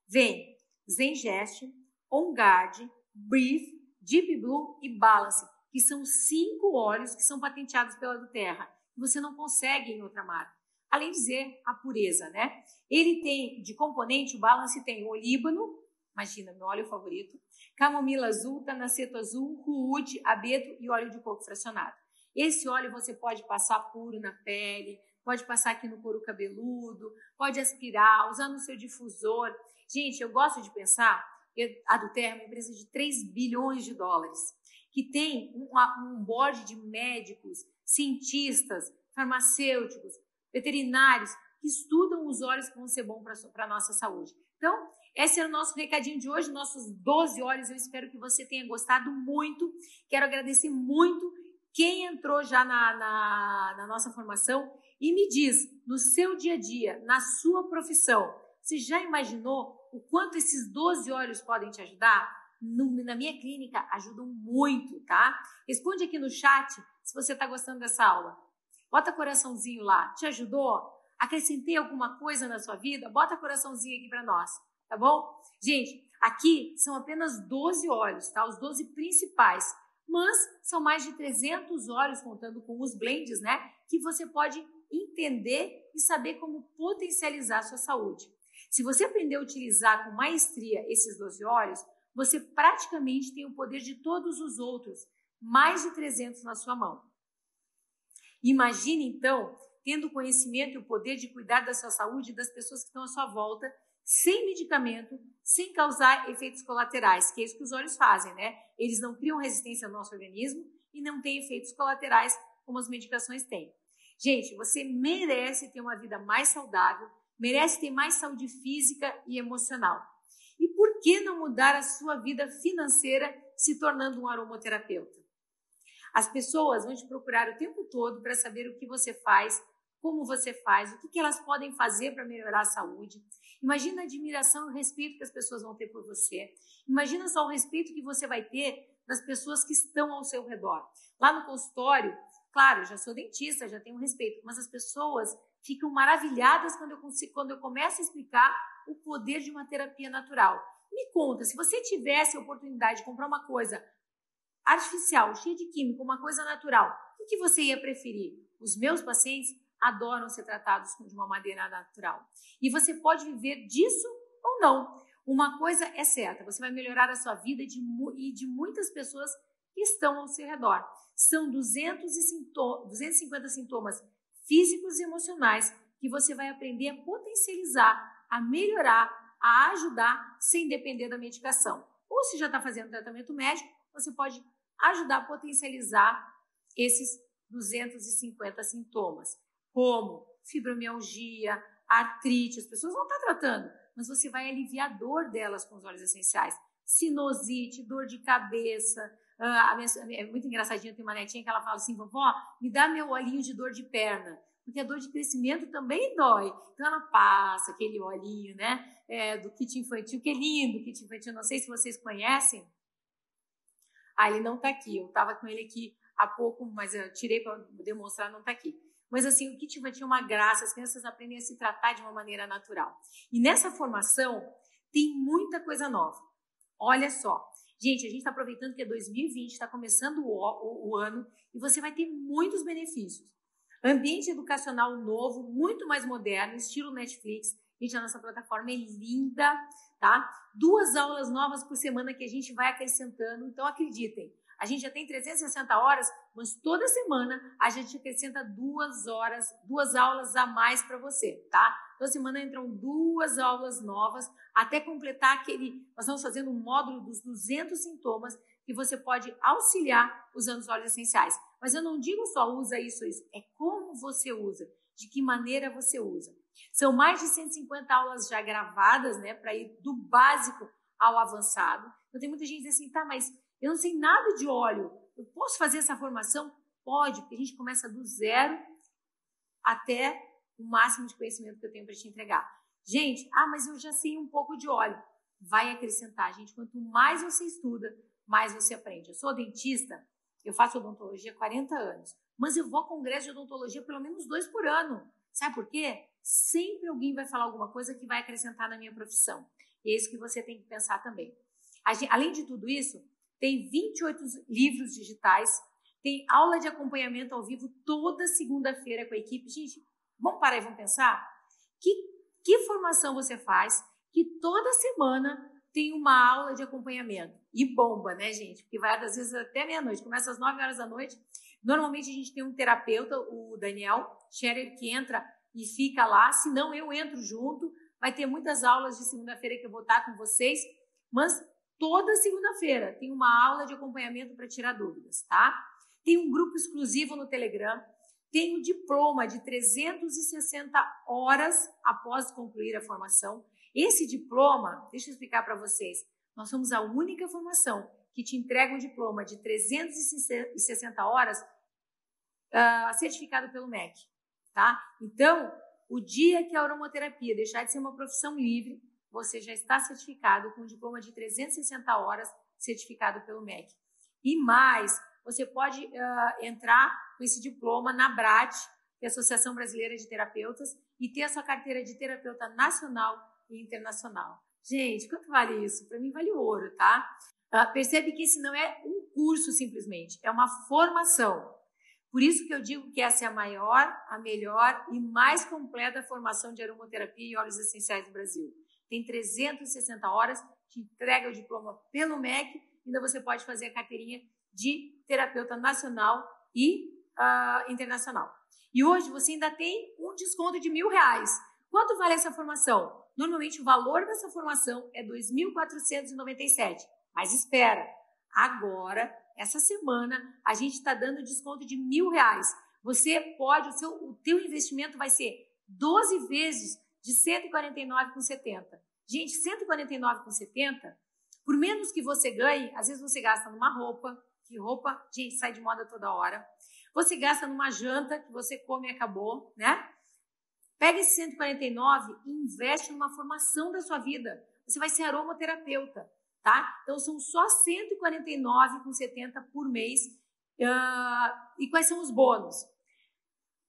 vem Zengest, On Guard, Breathe, Deep Blue e Balance, que são cinco óleos que são patenteados pela Duterra. Você não consegue em outra marca. Além de dizer a pureza, né? Ele tem de componente, o Balance tem olíbano, imagina, meu óleo favorito, camomila azul, tanaceto azul, ruúde, abeto e óleo de coco fracionado. Esse óleo você pode passar puro na pele, pode passar aqui no couro cabeludo, pode aspirar, usar no seu difusor. Gente, eu gosto de pensar que a Duterra é uma empresa de 3 bilhões de dólares, que tem um, um board de médicos, cientistas, farmacêuticos, veterinários, que estudam os óleos que vão ser bons para a nossa saúde. Então, esse é o nosso recadinho de hoje, nossos 12 óleos. Eu espero que você tenha gostado muito. Quero agradecer muito quem entrou já na, na, na nossa formação e me diz, no seu dia a dia, na sua profissão, você já imaginou o quanto esses 12 olhos podem te ajudar? No, na minha clínica ajudam muito, tá? Responde aqui no chat se você está gostando dessa aula. Bota coraçãozinho lá. Te ajudou? Acrescentei alguma coisa na sua vida? Bota coraçãozinho aqui para nós, tá bom? Gente, aqui são apenas 12 olhos, tá? Os 12 principais mas são mais de 300 óleos, contando com os blends, né? Que você pode entender e saber como potencializar a sua saúde. Se você aprender a utilizar com maestria esses 12 olhos, você praticamente tem o poder de todos os outros, mais de 300 na sua mão. Imagine então tendo o conhecimento e o poder de cuidar da sua saúde e das pessoas que estão à sua volta, sem medicamento, sem causar efeitos colaterais, que é isso que os olhos fazem, né? Eles não criam resistência no nosso organismo e não têm efeitos colaterais como as medicações têm. Gente, você merece ter uma vida mais saudável, merece ter mais saúde física e emocional. E por que não mudar a sua vida financeira se tornando um aromoterapeuta? As pessoas vão te procurar o tempo todo para saber o que você faz, como você faz, o que elas podem fazer para melhorar a saúde. Imagina a admiração e o respeito que as pessoas vão ter por você. Imagina só o respeito que você vai ter das pessoas que estão ao seu redor. Lá no consultório, claro, já sou dentista, já tenho respeito, mas as pessoas ficam maravilhadas quando eu, consigo, quando eu começo a explicar o poder de uma terapia natural. Me conta, se você tivesse a oportunidade de comprar uma coisa artificial, cheia de químico, uma coisa natural, o que você ia preferir? Os meus pacientes adoram ser tratados de uma maneira natural. E você pode viver disso ou não. Uma coisa é certa, você vai melhorar a sua vida de, e de muitas pessoas que estão ao seu redor. São 200 sintoma, 250 sintomas físicos e emocionais que você vai aprender a potencializar, a melhorar, a ajudar sem depender da medicação. Ou se já está fazendo tratamento médico, você pode ajudar a potencializar esses 250 sintomas, como fibromialgia, artrite, as pessoas vão estar tratando, mas você vai aliviar a dor delas com os óleos essenciais. Sinusite, dor de cabeça. Uh, minha, é muito engraçadinho, tem uma netinha que ela fala assim: vovó, me dá meu olhinho de dor de perna. Porque a dor de crescimento também dói. Então ela passa aquele olhinho, né? É, do kit infantil, que é lindo kit infantil. Não sei se vocês conhecem. Ah, ele não está aqui. Eu estava com ele aqui há pouco, mas eu tirei para demonstrar, não está aqui. Mas assim, o kit infantil é uma graça, as crianças aprendem a se tratar de uma maneira natural. E nessa formação tem muita coisa nova. Olha só. Gente, a gente está aproveitando que é 2020, está começando o, o, o ano e você vai ter muitos benefícios. Ambiente educacional novo, muito mais moderno, estilo Netflix. Gente, a nossa plataforma é linda, tá? Duas aulas novas por semana que a gente vai acrescentando. Então, acreditem, a gente já tem 360 horas, mas toda semana a gente acrescenta duas horas, duas aulas a mais para você, tá? Toda semana entram duas aulas novas até completar aquele. Nós estamos fazendo um módulo dos 200 sintomas que você pode auxiliar usando os óleos essenciais. Mas eu não digo só usa isso, isso, é como você usa, de que maneira você usa. São mais de 150 aulas já gravadas, né, para ir do básico ao avançado. Então tem muita gente que diz assim, tá, mas eu não sei nada de óleo. Eu posso fazer essa formação? Pode, porque a gente começa do zero até o máximo de conhecimento que eu tenho para te entregar. Gente, ah, mas eu já sei um pouco de óleo. Vai acrescentar, gente. Quanto mais você estuda, mais você aprende. Eu sou dentista, eu faço odontologia há 40 anos, mas eu vou a congresso de odontologia pelo menos dois por ano. Sabe por quê? Sempre alguém vai falar alguma coisa que vai acrescentar na minha profissão. E é isso que você tem que pensar também. Além de tudo isso, tem 28 livros digitais, tem aula de acompanhamento ao vivo toda segunda-feira com a equipe. Gente, vamos parar e vamos pensar? Que, que formação você faz que toda semana tem uma aula de acompanhamento? E bomba, né, gente? Porque vai às vezes até meia-noite, começa às 9 horas da noite. Normalmente a gente tem um terapeuta, o Daniel Scherer, que entra e fica lá, se não eu entro junto. Vai ter muitas aulas de segunda-feira que eu vou estar com vocês, mas toda segunda-feira tem uma aula de acompanhamento para tirar dúvidas, tá? Tem um grupo exclusivo no Telegram, tem o um diploma de 360 horas após concluir a formação. Esse diploma, deixa eu explicar para vocês, nós somos a única formação que te entrega um diploma de 360 horas uh, certificado pelo MEC, tá? Então, o dia que a aromaterapia deixar de ser uma profissão livre, você já está certificado com um diploma de 360 horas certificado pelo MEC. E mais, você pode uh, entrar com esse diploma na BRAT, que é a Associação Brasileira de Terapeutas, e ter a sua carteira de terapeuta nacional e internacional. Gente, quanto vale isso? Para mim vale ouro, tá? Uh, percebe que esse não é um curso simplesmente, é uma formação. Por isso que eu digo que essa é a maior, a melhor e mais completa formação de aromaterapia e óleos essenciais do Brasil. Tem 360 horas, te entrega o diploma pelo MEC, ainda você pode fazer a carteirinha de terapeuta nacional e uh, internacional. E hoje você ainda tem um desconto de mil reais. Quanto vale essa formação? Normalmente o valor dessa formação é 2.497. Mas espera, agora, essa semana, a gente está dando desconto de mil reais. Você pode, o, seu, o teu investimento vai ser 12 vezes de 149,70. Gente, 149,70, por menos que você ganhe, às vezes você gasta numa roupa, que roupa, gente, sai de moda toda hora. Você gasta numa janta que você come e acabou, né? Pega esse 149 e investe numa formação da sua vida. Você vai ser aromaterapeuta, tá? Então são só 149,70 por mês. Uh, e quais são os bônus?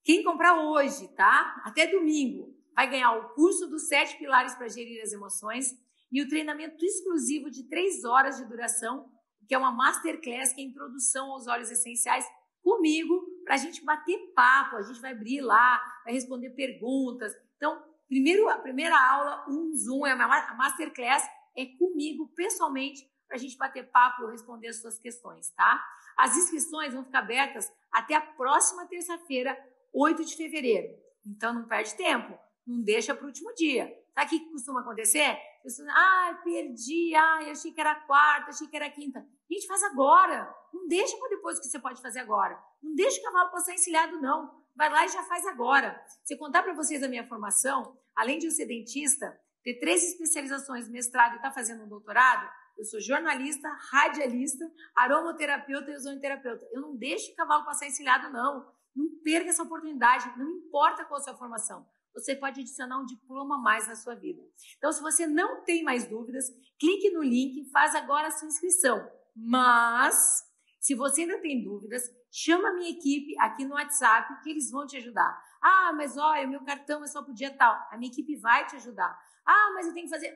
Quem comprar hoje, tá? Até domingo, vai ganhar o curso dos sete pilares para gerir as emoções e o treinamento exclusivo de três horas de duração, que é uma masterclass que é introdução aos óleos essenciais comigo para a gente bater papo, a gente vai abrir lá, vai responder perguntas. Então, primeiro, a primeira aula, um Zoom, é a Masterclass, é comigo pessoalmente para a gente bater papo responder as suas questões, tá? As inscrições vão ficar abertas até a próxima terça-feira, 8 de fevereiro. Então, não perde tempo, não deixa para o último dia. Sabe o que costuma acontecer? Pessoas, ah, perdi, ah, achei que era quarta, achei que era quinta. Gente, faz agora. Não deixa para depois o que você pode fazer agora. Não deixa o cavalo passar encilhado, não. Vai lá e já faz agora. Se contar para vocês a minha formação, além de eu ser dentista, ter três especializações, mestrado e estar tá fazendo um doutorado, eu sou jornalista, radialista, aromaterapeuta e ozonoterapeuta. Eu não deixo o cavalo passar encilhado, não. Não perca essa oportunidade, não importa qual a sua formação. Você pode adicionar um diploma a mais na sua vida. Então, se você não tem mais dúvidas, clique no link, faz agora a sua inscrição. Mas, se você ainda tem dúvidas, chama a minha equipe aqui no WhatsApp que eles vão te ajudar. Ah, mas olha, meu cartão é só pro dia tal. A minha equipe vai te ajudar. Ah, mas eu tenho que fazer.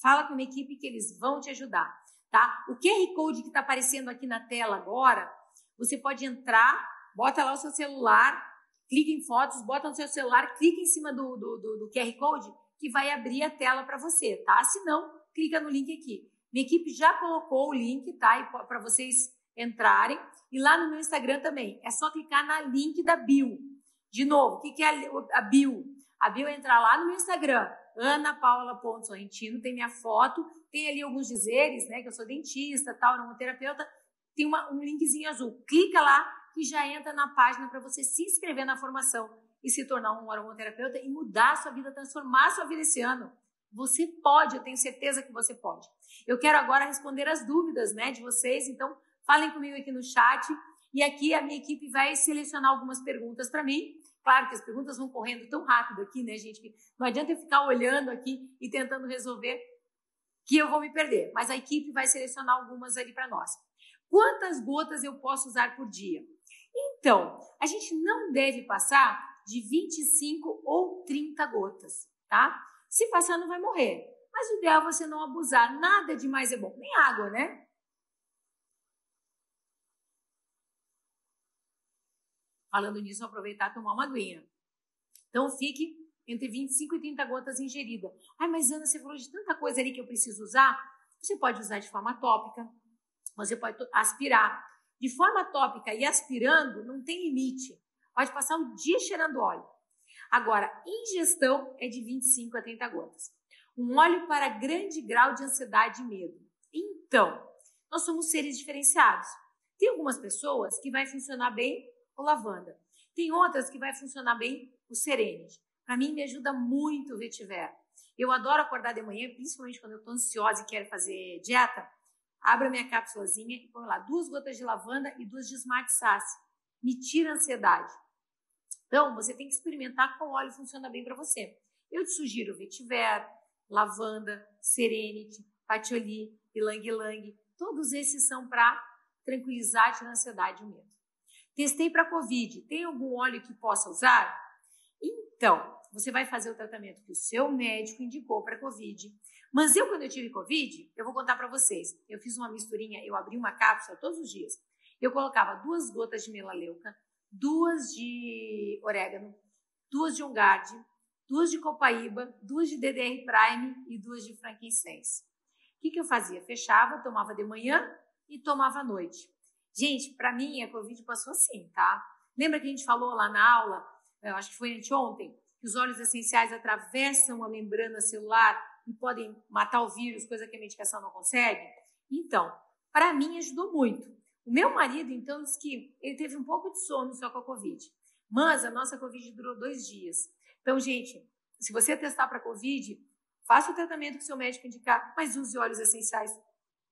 Fala com a minha equipe que eles vão te ajudar, tá? O QR Code que está aparecendo aqui na tela agora, você pode entrar, bota lá o seu celular, clica em fotos, bota no seu celular, clica em cima do, do, do, do QR Code que vai abrir a tela para você, tá? Se não, clica no link aqui. Minha equipe já colocou o link, tá? Para vocês entrarem. E lá no meu Instagram também. É só clicar na link da bio. De novo, o que, que é a bio? A bio é entrar lá no meu Instagram, Ana Paula Sorrentino, tem minha foto, tem ali alguns dizeres, né? Que eu sou dentista, tal, aromaterapeuta. Tem uma, um linkzinho azul. Clica lá que já entra na página para você se inscrever na formação e se tornar um aromaterapeuta e mudar a sua vida, transformar a sua vida esse ano. Você pode, eu tenho certeza que você pode. Eu quero agora responder as dúvidas né, de vocês, então falem comigo aqui no chat e aqui a minha equipe vai selecionar algumas perguntas para mim. Claro que as perguntas vão correndo tão rápido aqui, né, gente? Não adianta eu ficar olhando aqui e tentando resolver que eu vou me perder. Mas a equipe vai selecionar algumas ali para nós. Quantas gotas eu posso usar por dia? Então, a gente não deve passar de 25 ou 30 gotas, tá? Se passar, não vai morrer. Mas o ideal é você não abusar. Nada demais é bom. Nem água, né? Falando nisso, aproveitar e tomar uma aguinha. Então, fique entre 25 e 30 gotas ingerida. Ai, mas Ana, você falou de tanta coisa ali que eu preciso usar. Você pode usar de forma tópica, você pode aspirar. De forma tópica e aspirando, não tem limite. Pode passar o dia cheirando óleo. Agora, ingestão é de 25 a 30 gotas. Um óleo para grande grau de ansiedade e medo. Então, nós somos seres diferenciados. Tem algumas pessoas que vai funcionar bem o lavanda. Tem outras que vai funcionar bem o serenity. Para mim, me ajuda muito o vetiver. Eu adoro acordar de manhã, principalmente quando eu estou ansiosa e quero fazer dieta. Abro a minha cápsulazinha e ponho lá duas gotas de lavanda e duas de smart sass. Me tira a ansiedade. Então, você tem que experimentar qual óleo funciona bem para você. Eu te sugiro vetiver, lavanda, serenity, patchouli, ylang ylang. Todos esses são para tranquilizar, a ansiedade e o medo. Testei para Covid. Tem algum óleo que possa usar? Então, você vai fazer o tratamento que o seu médico indicou para Covid. Mas eu, quando eu tive Covid, eu vou contar para vocês. Eu fiz uma misturinha, eu abri uma cápsula todos os dias. eu colocava duas gotas de melaleuca, duas de orégano, duas de ongarde, duas de copaíba, duas de DDR Prime e duas de frankincense. O que, que eu fazia? Fechava, tomava de manhã e tomava à noite. Gente, para mim a Covid passou assim, tá? Lembra que a gente falou lá na aula, eu acho que foi anteontem, que os óleos essenciais atravessam a membrana celular e podem matar o vírus, coisa que a medicação não consegue? Então, para mim ajudou muito. O meu marido, então, disse que ele teve um pouco de sono só com a Covid. Mas a nossa Covid durou dois dias. Então, gente, se você testar para Covid, faça o tratamento que seu médico indicar, mas use óleos essenciais.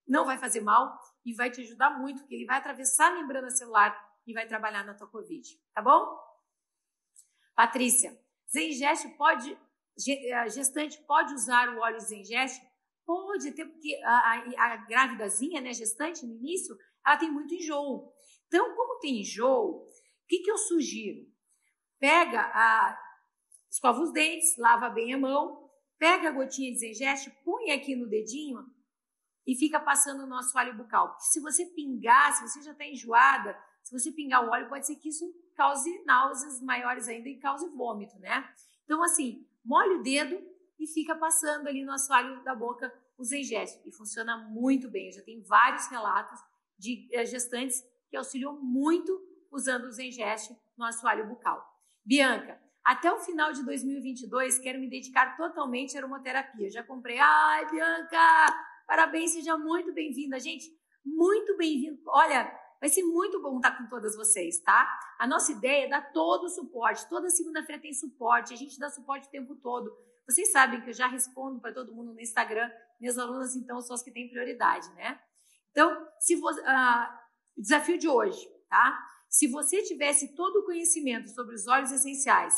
Não vai fazer mal e vai te ajudar muito, porque ele vai atravessar a membrana celular e vai trabalhar na tua Covid. Tá bom? Patrícia, Zengest pode, gestante pode usar o óleo Zengest? Pode, até porque a, a, a grávidazinha, né, gestante, no início, ela tem muito enjoo. Então, como tem enjoo, o que, que eu sugiro? Pega a, escova os dentes, lava bem a mão, pega a gotinha de Zengest, põe aqui no dedinho e fica passando o nosso óleo bucal. Porque se você pingar, se você já está enjoada, se você pingar o óleo, pode ser que isso cause náuseas maiores ainda e cause vômito, né? Então, assim, molha o dedo e fica passando ali no assoalho da boca o Zengest. E funciona muito bem. Eu já tenho vários relatos de eh, gestantes que auxiliam muito usando o Zengest no assoalho bucal. Bianca, até o final de 2022, quero me dedicar totalmente à aromaterapia. Já comprei. Ai, Bianca, parabéns, seja muito bem-vinda. Gente, muito bem-vindo. Olha, vai ser muito bom estar com todas vocês, tá? A nossa ideia é dar todo o suporte. Toda segunda-feira tem suporte, a gente dá suporte o tempo todo. Vocês sabem que eu já respondo para todo mundo no Instagram. Minhas alunas, então, são as que têm prioridade, né? Então, se você, ah, desafio de hoje, tá? Se você tivesse todo o conhecimento sobre os óleos essenciais,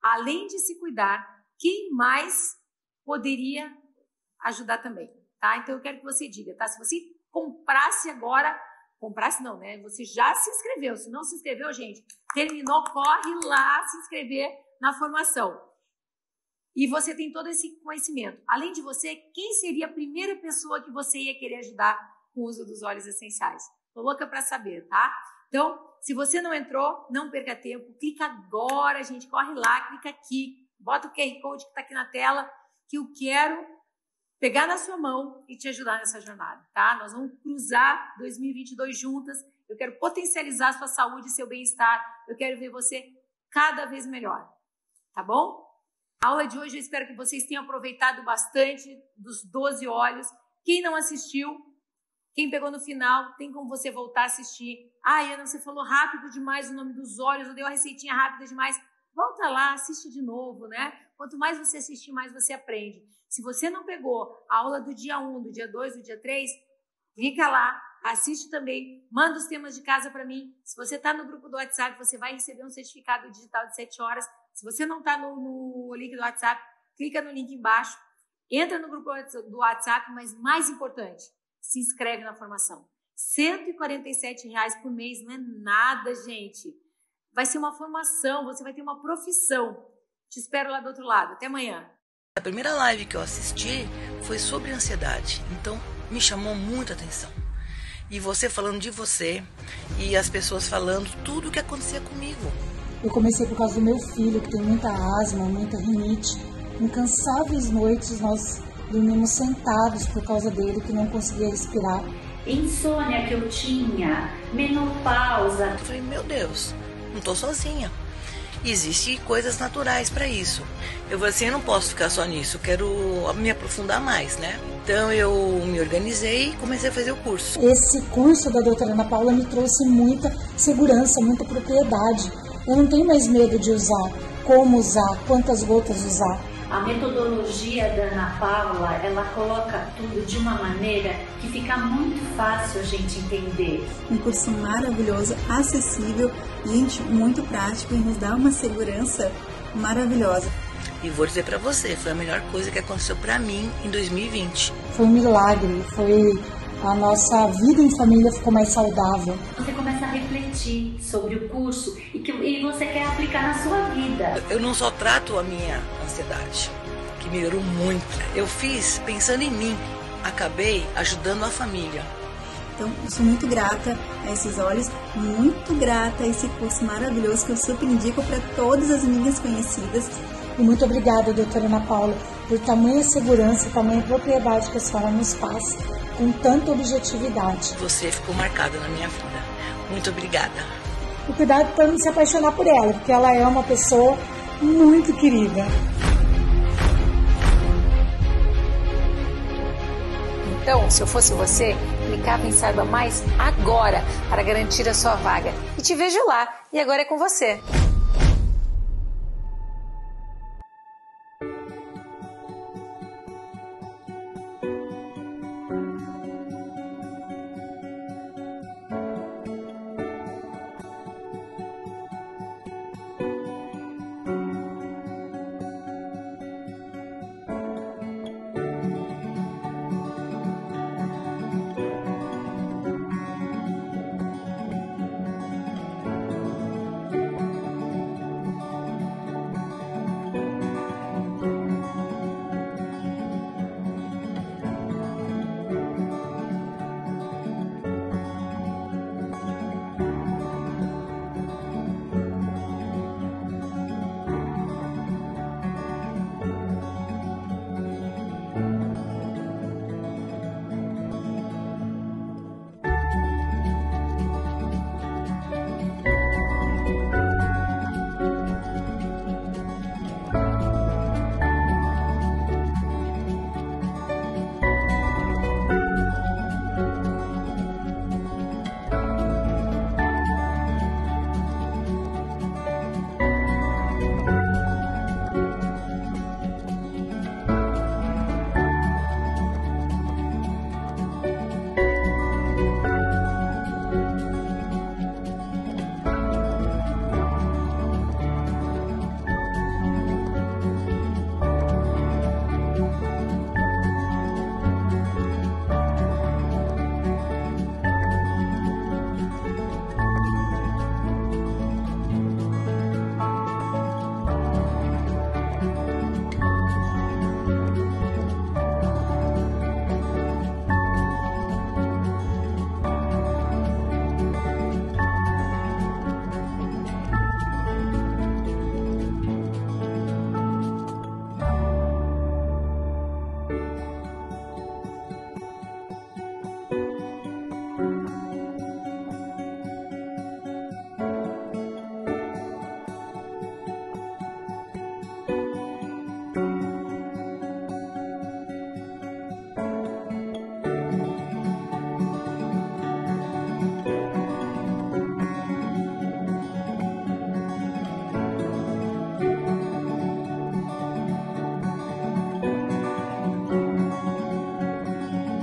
além de se cuidar, quem mais poderia ajudar também, tá? Então eu quero que você diga, tá? Se você comprasse agora, comprasse não, né? Você já se inscreveu. Se não se inscreveu, gente, terminou, corre lá se inscrever na formação. E você tem todo esse conhecimento. Além de você, quem seria a primeira pessoa que você ia querer ajudar com o uso dos óleos essenciais? Tô louca para saber, tá? Então, se você não entrou, não perca tempo, clica agora, gente, corre lá, clica aqui, bota o QR Code que está aqui na tela, que eu quero pegar na sua mão e te ajudar nessa jornada, tá? Nós vamos cruzar 2022 juntas. Eu quero potencializar sua saúde e seu bem-estar. Eu quero ver você cada vez melhor, tá bom? A aula de hoje eu espero que vocês tenham aproveitado bastante dos 12 olhos. Quem não assistiu, quem pegou no final, tem como você voltar a assistir. Ah, Ana, você falou rápido demais o nome dos olhos, ou deu a receitinha rápida demais. Volta lá, assiste de novo, né? Quanto mais você assistir, mais você aprende. Se você não pegou a aula do dia 1, do dia 2, do dia 3, clica lá, assiste também, manda os temas de casa para mim. Se você está no grupo do WhatsApp, você vai receber um certificado digital de 7 horas. Se você não está no, no link do WhatsApp, clica no link embaixo, entra no grupo do WhatsApp, mas mais importante, se inscreve na formação. R$ reais por mês não é nada, gente. Vai ser uma formação, você vai ter uma profissão. Te espero lá do outro lado. Até amanhã. A primeira live que eu assisti foi sobre ansiedade, então me chamou muita atenção. E você falando de você e as pessoas falando tudo o que acontecia comigo. Eu comecei por causa do meu filho, que tem muita asma, muita rinite. Incansáveis noites nós dormimos sentados por causa dele, que não conseguia respirar. Insônia que eu tinha, menopausa. Eu falei, meu Deus, não tô sozinha. Existem coisas naturais para isso. Eu falei assim, eu não posso ficar só nisso, quero me aprofundar mais, né? Então eu me organizei e comecei a fazer o curso. Esse curso da doutora Ana Paula me trouxe muita segurança, muita propriedade. Eu não tenho mais medo de usar, como usar, quantas gotas usar. A metodologia da Ana Paula, ela coloca tudo de uma maneira que fica muito fácil a gente entender. Um curso maravilhoso, acessível, gente, muito prático e nos dá uma segurança maravilhosa. E vou dizer para você, foi a melhor coisa que aconteceu para mim em 2020. Foi um milagre, foi a nossa vida em família ficou mais saudável. Você a refletir sobre o curso e que e você quer aplicar na sua vida. Eu não só trato a minha ansiedade, que melhorou muito. Eu fiz pensando em mim, acabei ajudando a família. Então, eu sou muito grata a esses olhos, muito grata a esse curso maravilhoso que eu super indico para todas as minhas conhecidas. E muito obrigada, doutora Ana Paula, por tamanha segurança, tamanha propriedade que a senhora nos passa, com tanta objetividade. Você ficou marcada na minha vida. Muito obrigada. E cuidado para não se apaixonar por ela, porque ela é uma pessoa muito querida. Então, se eu fosse você, clicava em Saiba Mais agora para garantir a sua vaga. E te vejo lá. E agora é com você.